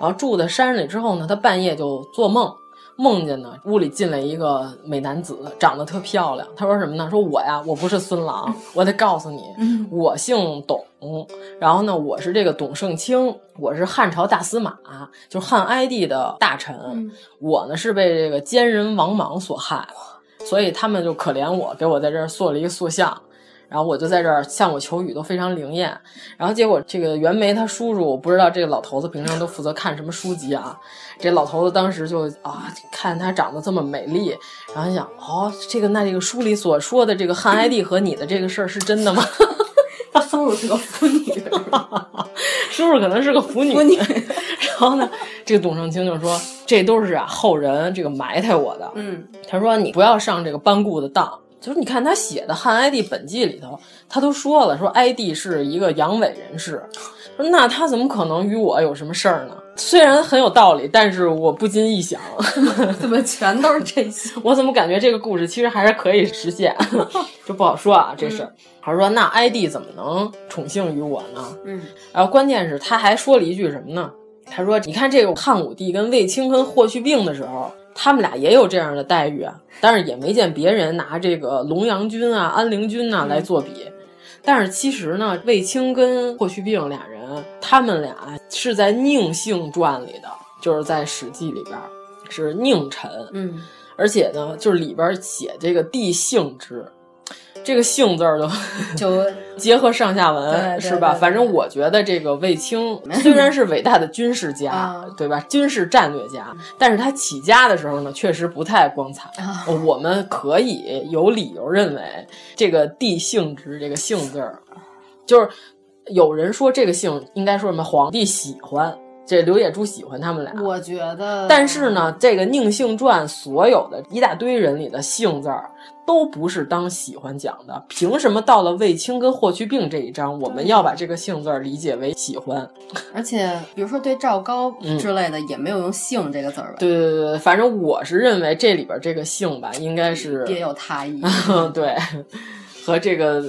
然后住在山里之后呢，他半夜就做梦。梦见呢，屋里进来一个美男子，长得特漂亮。他说什么呢？说我呀，我不是孙郎，[LAUGHS] 我得告诉你，我姓董。然后呢，我是这个董胜清，我是汉朝大司马，就汉哀帝的大臣。我呢是被这个奸人王莽所害，所以他们就可怜我，给我在这儿塑了一个塑像。然后我就在这儿向我求雨，都非常灵验。然后结果这个袁枚他叔叔，我不知道这个老头子平常都负责看什么书籍啊。这老头子当时就啊，看他长得这么美丽，然后想哦，这个那这个书里所说的这个汉哀帝和你的这个事儿是真的吗？他 [LAUGHS] 叔叔是个腐女，[LAUGHS] 叔叔可能是个腐女。腐女。然后呢，这个董胜清就说这都是啊后人这个埋汰我的。嗯，他说你不要上这个班固的当。就是你看他写的《汉哀帝本纪》里头，他都说了，说哀帝是一个阳痿人士，说那他怎么可能与我有什么事儿呢？虽然很有道理，但是我不禁一想，[LAUGHS] 怎么全都是这些？我怎么感觉这个故事其实还是可以实现？[LAUGHS] 就不好说啊，这事儿。他说那哀帝怎么能宠幸于我呢？嗯，然后关键是他还说了一句什么呢？他说你看这个汉武帝跟卫青跟霍去病的时候。他们俩也有这样的待遇啊，但是也没见别人拿这个龙阳君啊、安陵君呐来做比。但是其实呢，卫青跟霍去病俩人，他们俩是在《宁姓传》里的，就是在《史记》里边是宁臣。嗯，而且呢，就是里边写这个帝姓之。这个“姓”字儿都就 [LAUGHS] 结合上下文是吧？反正我觉得这个卫青虽然是伟大的军事家，对吧？军事战略家，但是他起家的时候呢，确实不太光彩。我们可以有理由认为，这个帝姓之这个“姓”字儿，就是有人说这个姓应该说什么？皇帝喜欢。这刘野猪喜欢他们俩，我觉得。但是呢，这个《宁姓传》所有的一大堆人里的姓字儿，都不是当喜欢讲的。凭什么到了卫青跟霍去病这一章，我们要把这个姓字儿理解为喜欢？[LAUGHS] 而且，比如说对赵高之类的，也没有用“姓”这个字儿吧？对对对对，反正我是认为这里边这个姓吧，应该是别有他意。[LAUGHS] 对，和这个。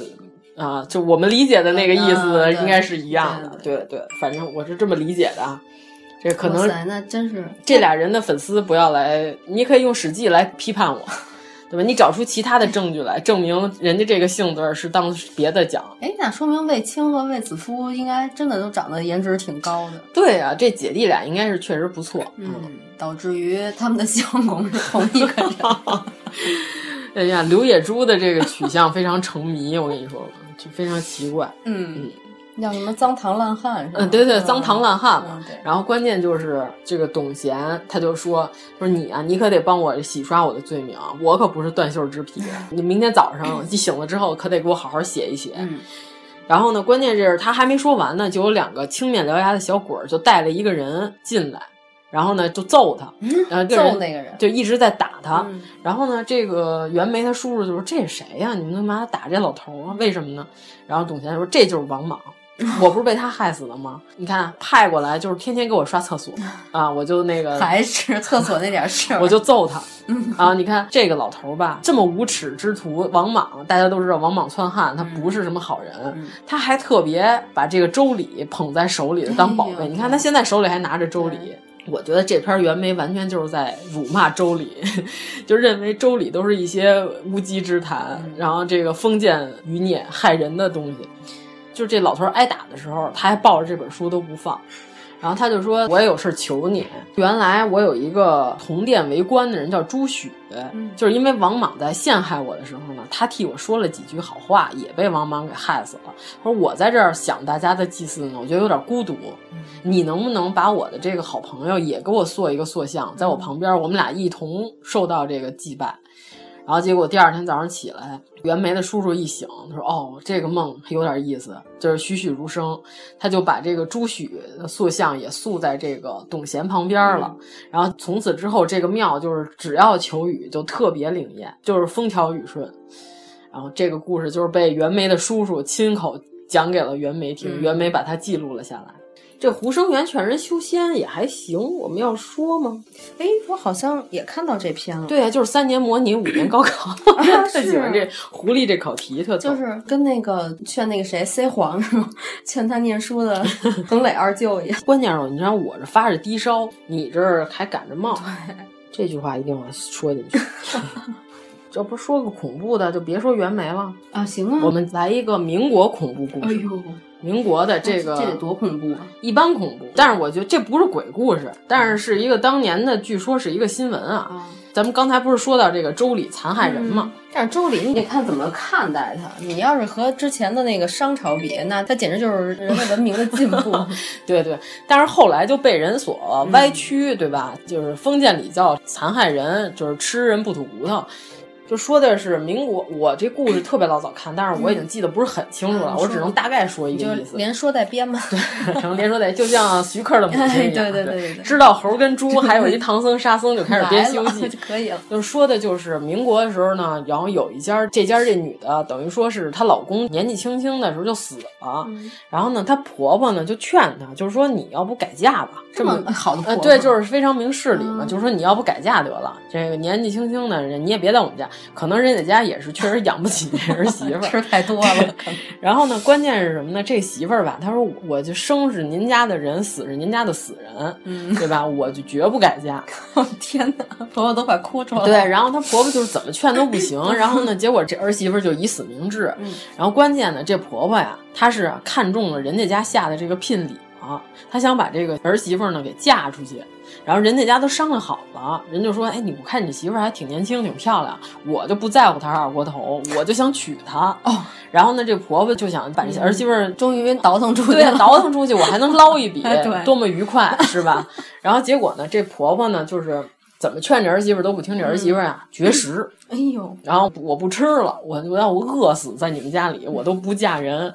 啊，就我们理解的那个意思应该是一样的，对对，反正我是这么理解的啊。这可能那真是这俩人的粉丝不要来，你可以用《史记》来批判我，对吧？你找出其他的证据来证明人家这个姓字是当别的讲。哎，那说明卫青和卫子夫应该真的都长得颜值挺高的。对啊，这姐弟俩应该是确实不错。嗯，导致于他们的相公是同一个人。[LAUGHS] 哎呀，刘野猪的这个取向非常成迷，我跟你说吧，就非常奇怪。嗯嗯。叫什么脏唐烂汉是吧？嗯，对对，脏唐烂汉嘛。嗯、然后关键就是这个董贤，他就说说你啊，你可得帮我洗刷我的罪名，我可不是断袖之癖。你明天早上一醒了之后，可得给我好好写一写。嗯。然后呢，关键是他还没说完呢，就有两个青面獠牙的小鬼儿就带了一个人进来，然后呢就揍他，然后揍那个人就一直在打他。嗯、然后呢，这个袁枚他叔叔就说：“这是谁呀、啊？你们干嘛打这老头啊？为什么呢？”然后董贤说：“这就是王莽。[LAUGHS] ”我不是被他害死的吗？你看派过来就是天天给我刷厕所 [LAUGHS] 啊，我就那个还是厕所那点事儿，[LAUGHS] 我就揍他啊！你看这个老头吧，这么无耻之徒王莽，大家都知道王莽篡汉，他不是什么好人，嗯、他还特别把这个周礼捧在手里当宝贝。哎、你看他现在手里还拿着周礼，我觉得这篇袁枚完全就是在辱骂周礼，[LAUGHS] 就认为周礼都是一些无稽之谈，嗯、然后这个封建余孽害人的东西。就是这老头挨打的时候，他还抱着这本书都不放，然后他就说：“我也有事求你。原来我有一个同殿为官的人叫朱许，嗯、就是因为王莽在陷害我的时候呢，他替我说了几句好话，也被王莽给害死了。他说我在这儿想大家的祭祀呢，我觉得有点孤独，嗯、你能不能把我的这个好朋友也给我塑一个塑像，在我旁边，我们俩一同受到这个祭拜。”然后结果第二天早上起来，袁枚的叔叔一醒，他说：“哦，这个梦有点意思，就是栩栩如生。”他就把这个朱许的塑像也塑在这个董贤旁边了。嗯、然后从此之后，这个庙就是只要求雨就特别灵验，就是风调雨顺。然后这个故事就是被袁枚的叔叔亲口讲给了袁枚听，嗯、袁枚把它记录了下来。这胡生元劝人修仙也还行，我们要说吗？哎，我好像也看到这篇了。对呀、啊，就是三年模拟，五年高考。[LAUGHS] 特喜欢这狐狸这考题，特就是跟那个劝那个谁塞黄是吗？劝他念书的 [LAUGHS] 彭磊二舅一样。关键是，你看我这发着低烧，你这儿还赶着冒。对，这句话一定要说进去。[LAUGHS] 这不说个恐怖的，就别说袁枚了啊！行啊，我们来一个民国恐怖故事。哎呦，民国的这个这得多恐怖啊！一般恐怖，但是我觉得这不是鬼故事，但是是一个当年的，据说是一个新闻啊。嗯、咱们刚才不是说到这个周礼残害人吗？嗯、但是周礼你得看怎么看待它。你要是和之前的那个商朝比，那它简直就是人类文明的进步。[LAUGHS] 对对，但是后来就被人所歪曲，嗯、对吧？就是封建礼教残害人，就是吃人不吐骨头。就说的是民国，我这故事特别老早看，但是我已经记得不是很清楚了，嗯、我只能大概说一个意思。连说带编嘛，对，[LAUGHS] 成连说带，就像徐克的母亲一样，哎、对对对对，知道猴跟猪，还有一唐僧沙僧就开始编《西游记》[LAUGHS] 就可以了。就说的就是民国的时候呢，然后有一家，这家这女的等于说是她老公年纪轻轻的时候就死了，嗯、然后呢，她婆婆呢就劝她，就是说你要不改嫁吧，这么好的婆婆、呃，对，就是非常明事理嘛，嗯、就是说你要不改嫁得了，这个年纪轻轻的人你也别在我们家，可能人家家。也是确实养不起这儿媳妇儿，吃太多了。然后呢，关键是什么呢？这媳妇儿吧，她说我就生是您家的人，死是您家的死人，嗯、对吧？我就绝不改嫁。[LAUGHS] 天哪，婆婆都快哭出来了。对，然后她婆婆就是怎么劝都不行，[LAUGHS] 然后呢，结果这儿媳妇就以死明志。嗯、然后关键呢，这婆婆呀，她是看中了人家家下的这个聘礼了，她想把这个儿媳妇呢给嫁出去。然后人家家都商量好了，人就说：“哎，你我看你媳妇儿还挺年轻，挺漂亮，我就不在乎她二锅头，我就想娶她。”哦，然后呢，这婆婆就想把这儿媳妇儿终于倒腾出去，对，倒腾出去，我还能捞一笔，[LAUGHS] 对多么愉快，是吧？然后结果呢，这婆婆呢，就是怎么劝这儿媳妇儿都不听，这儿媳妇儿啊绝食。哎呦，然后我不吃了，我我要我饿死在你们家里，我都不嫁人。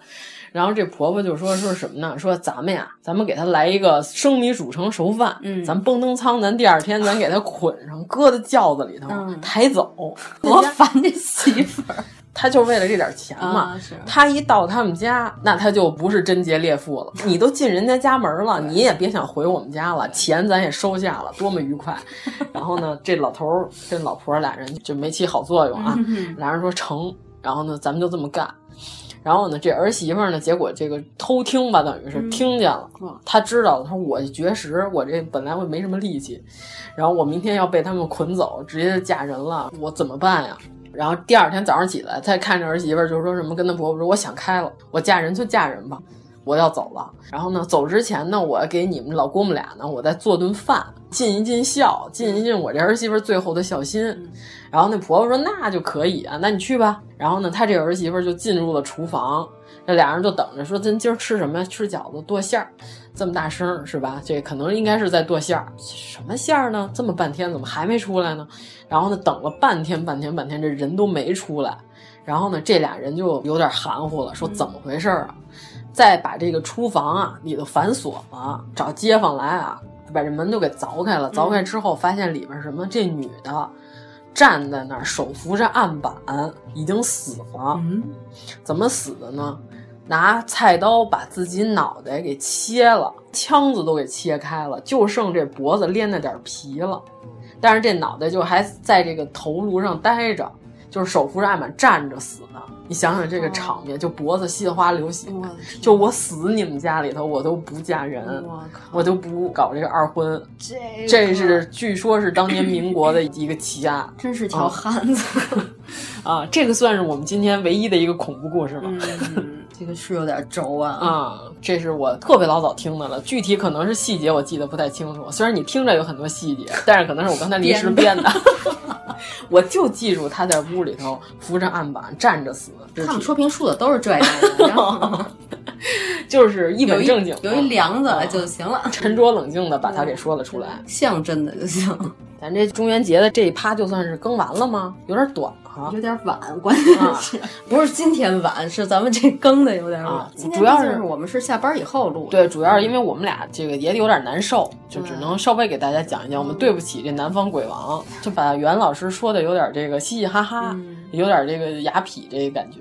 然后这婆婆就说说什么呢？说咱们呀，咱们给他来一个生米煮成熟饭，嗯，咱蹦蹬仓，咱第二天咱给他捆上，搁在轿子里头、嗯、抬走。多烦这 [LAUGHS] 媳妇儿！[LAUGHS] 他就为了这点钱嘛。啊、是。她一到他们家，那他就不是贞洁烈妇了。你都进人家家门了，[LAUGHS] 你也别想回我们家了，钱咱也收下了，多么愉快。然后呢，这老头儿跟老婆俩人就没起好作用啊。嗯、俩人说成，然后呢，咱们就这么干。然后呢，这儿媳妇呢，结果这个偷听吧，等于是听见了，她知道了，她说我绝食，我这本来我没什么力气，然后我明天要被他们捆走，直接嫁人了，我怎么办呀？然后第二天早上起来，再看着儿媳妇，就说什么跟她婆婆说，我想开了，我嫁人就嫁人吧。我要走了，然后呢，走之前呢，我给你们老公母俩呢，我再做顿饭，尽一尽孝，尽一尽我这儿媳妇最后的孝心。然后那婆婆说那就可以啊，那你去吧。然后呢，他这儿媳妇就进入了厨房，这俩人就等着说咱今儿吃什么呀？吃饺子剁馅儿，这么大声是吧？这可能应该是在剁馅儿，什么馅儿呢？这么半天怎么还没出来呢？然后呢，等了半天半天半天，这人都没出来。然后呢，这俩人就有点含糊了，说怎么回事啊？再把这个厨房啊里头反锁了，找街坊来啊，把这门都给凿开了。凿开之后，发现里边什么？这女的站在那儿，手扶着案板，已经死了。嗯，怎么死的呢？拿菜刀把自己脑袋给切了，腔子都给切开了，就剩这脖子连着点皮了。但是这脑袋就还在这个头颅上待着，就是手扶着案板站着死的。你想想这个场面，就脖子稀里哗流血，就我死你们家里头，我都不嫁人，我都不搞这个二婚。这这是据说是当年民国的一个奇案，真是条汉子 [LAUGHS] 啊！这个算是我们今天唯一的一个恐怖故事吧。嗯，[LAUGHS] 这个是有点轴啊。啊，这是我特别老早听的了，具体可能是细节我记得不太清楚。虽然你听着有很多细节，但是可能是我刚才临时编的。[LAUGHS] 我就记住他在屋里头扶着案板站着死。看说评书的都是这样的，[LAUGHS] [LAUGHS] 就是一本正经，有一梁子就行了，[LAUGHS] 沉着冷静的把它给说了出来，像真的就行。咱这中元节的这一趴就算是更完了吗？有点短哈，有点晚，关键是、啊、不是今天晚，是咱们这更的有点晚。啊、主要是我们是下班以后录，对，主要是因为我们俩这个也有点难受，就只能稍微给大家讲一讲。我们对不起这南方鬼王，就把袁老师说的有点这个嘻嘻哈哈，嗯、有点这个雅痞这个感觉。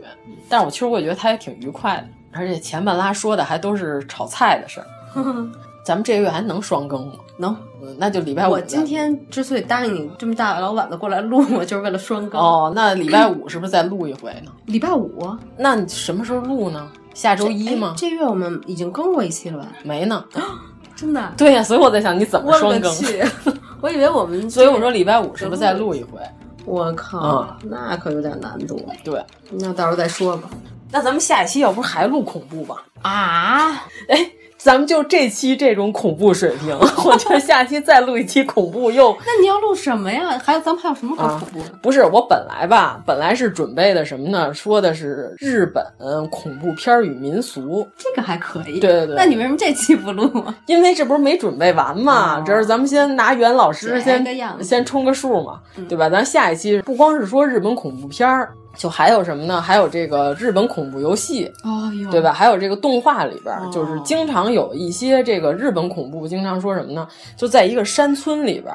但是我其实我也觉得他也挺愉快的，而且前半拉说的还都是炒菜的事儿。[LAUGHS] 咱们这个月还能双更吗？能，那就礼拜五。我今天之所以答应你这么大老晚的过来录，[LAUGHS] 我就是为了双更。哦，那礼拜五是不是再录一回呢？[CLEARS THROAT] 礼拜五？那你什么时候录呢？下周一吗？这月我们已经更过一期了吧？没呢。[GASPS] 真的？对呀、啊，所以我在想你怎么双更？[LAUGHS] 我我以为我们，所以我说礼拜五是不是再录一回？我靠，嗯、那可有点难度。对，那到时候再说吧。那咱们下一期要不还录恐怖吧？啊？哎。咱们就这期这种恐怖水平，[LAUGHS] 我觉得下期再录一期恐怖又……那你要录什么呀？还有咱们还有什么可恐怖的、啊？不是，我本来吧，本来是准备的什么呢？说的是日本恐怖片与民俗，这个还可以。对对对。那你为什么这期不录啊？因为这不是没准备完嘛，哦、这是咱们先拿袁老师先先冲个数嘛，嗯、对吧？咱下一期不光是说日本恐怖片儿。就还有什么呢？还有这个日本恐怖游戏，哦、对吧？还有这个动画里边，哦、就是经常有一些这个日本恐怖，经常说什么呢？就在一个山村里边，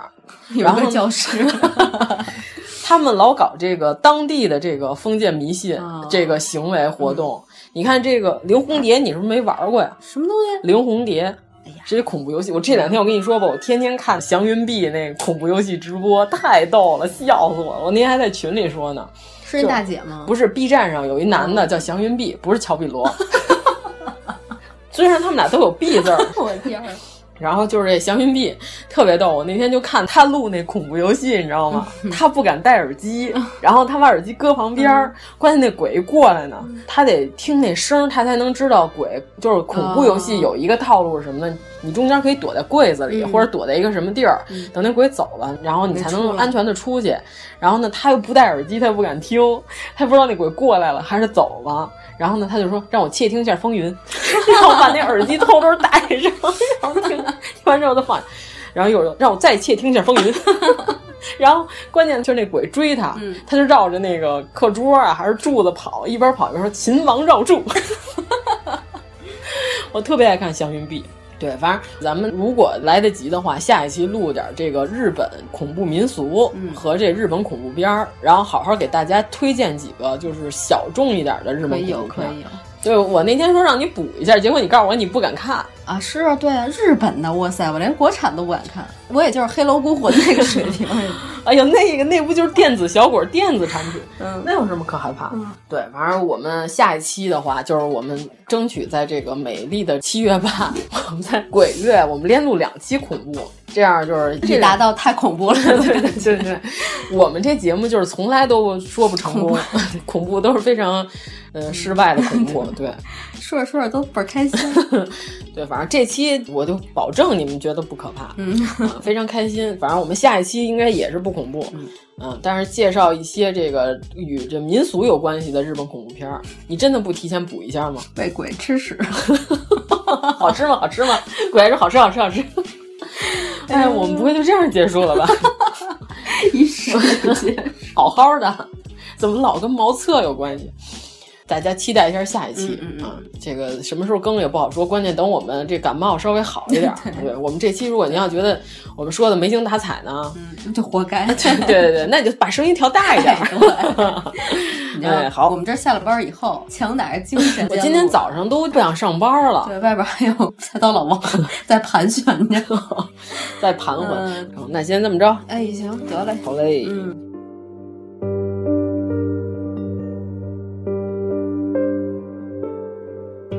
有个教室，[LAUGHS] 他们老搞这个当地的这个封建迷信、哦、这个行为活动。嗯、你看这个灵红蝶，你是不是没玩过呀？什么东西？灵红蝶。哎呀，这些恐怖游戏，我这两天我跟你说吧，我天天看祥云碧那个恐怖游戏直播，太逗了，笑死我了！我那天还在群里说呢。是那大姐吗？不是，B 站上有一男的叫祥云碧，不是乔碧罗。[LAUGHS] 虽然他们俩都有 B 字儿，[LAUGHS] 我天！然后就是这祥云币特别逗，我那天就看他录那恐怖游戏，你知道吗？他不敢戴耳机，然后他把耳机搁旁边儿，关键那鬼过来呢，他得听那声，他才能知道鬼。就是恐怖游戏有一个套路是什么呢？你中间可以躲在柜子里，或者躲在一个什么地儿，等那鬼走了，然后你才能安全的出去。然后呢，他又不戴耳机，他又不敢听，他不知道那鬼过来了还是走了。然后呢，他就说让我窃听一下风云，[LAUGHS] 然后把那耳机偷偷戴上，然后听听完之后他放，然后又让我再窃听一下风云，[LAUGHS] 然后关键就是那鬼追他，嗯、他就绕着那个课桌啊还是柱子跑，一边跑一边说秦王绕柱。[LAUGHS] 我特别爱看祥云碧。对，反正咱们如果来得及的话，下一期录点这个日本恐怖民俗和这日本恐怖片儿，然后好好给大家推荐几个就是小众一点的日本恐怖片。可以有，对我那天说让你补一下，结果你告诉我你不敢看啊？是啊，对啊，日本的，哇塞，我连国产都不敢看，我也就是《黑楼孤魂》那个水平。[LAUGHS] 哎呀，那个那不就是电子小鬼电子产品？嗯，那有什么可害怕？嗯，对，反正我们下一期的话，就是我们争取在这个美丽的七月半，[LAUGHS] 我们在鬼月，我们连录两期恐怖，这样就是一达到太恐怖了。对对对，我们这节目就是从来都说不成功，[LAUGHS] 恐怖都是非常呃失败的恐怖。对，说着说着都倍儿开心。[LAUGHS] 对，反正这期我就保证你们觉得不可怕，嗯，非常开心。反正我们下一期应该也是不恐怖，嗯，但是介绍一些这个与这民俗有关系的日本恐怖片儿。你真的不提前补一下吗？喂鬼吃屎，[LAUGHS] 好吃吗？好吃吗？鬼还是好吃，好吃，好吃。哎，我们不会就这样结束了吧？[LAUGHS] 一说就结束，好好的，怎么老跟茅厕有关系？大家期待一下下一期啊！这个什么时候更也不好说，关键等我们这感冒稍微好一点。[LAUGHS] 对我们这期，如果您要觉得我们说的没精打采呢，嗯，就活该。对对对，那你就把声音调大一点。[LAUGHS] 对，[LAUGHS] 好。我们这下了班以后，强打着精神。我今天早上都不想上班了。对，外边还有菜刀老王在盘旋着，在盘桓。那先这么着。哎，行，得嘞。好嘞。嗯。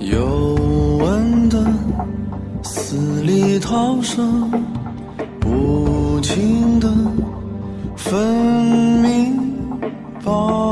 有问的死里逃生，无情的分明报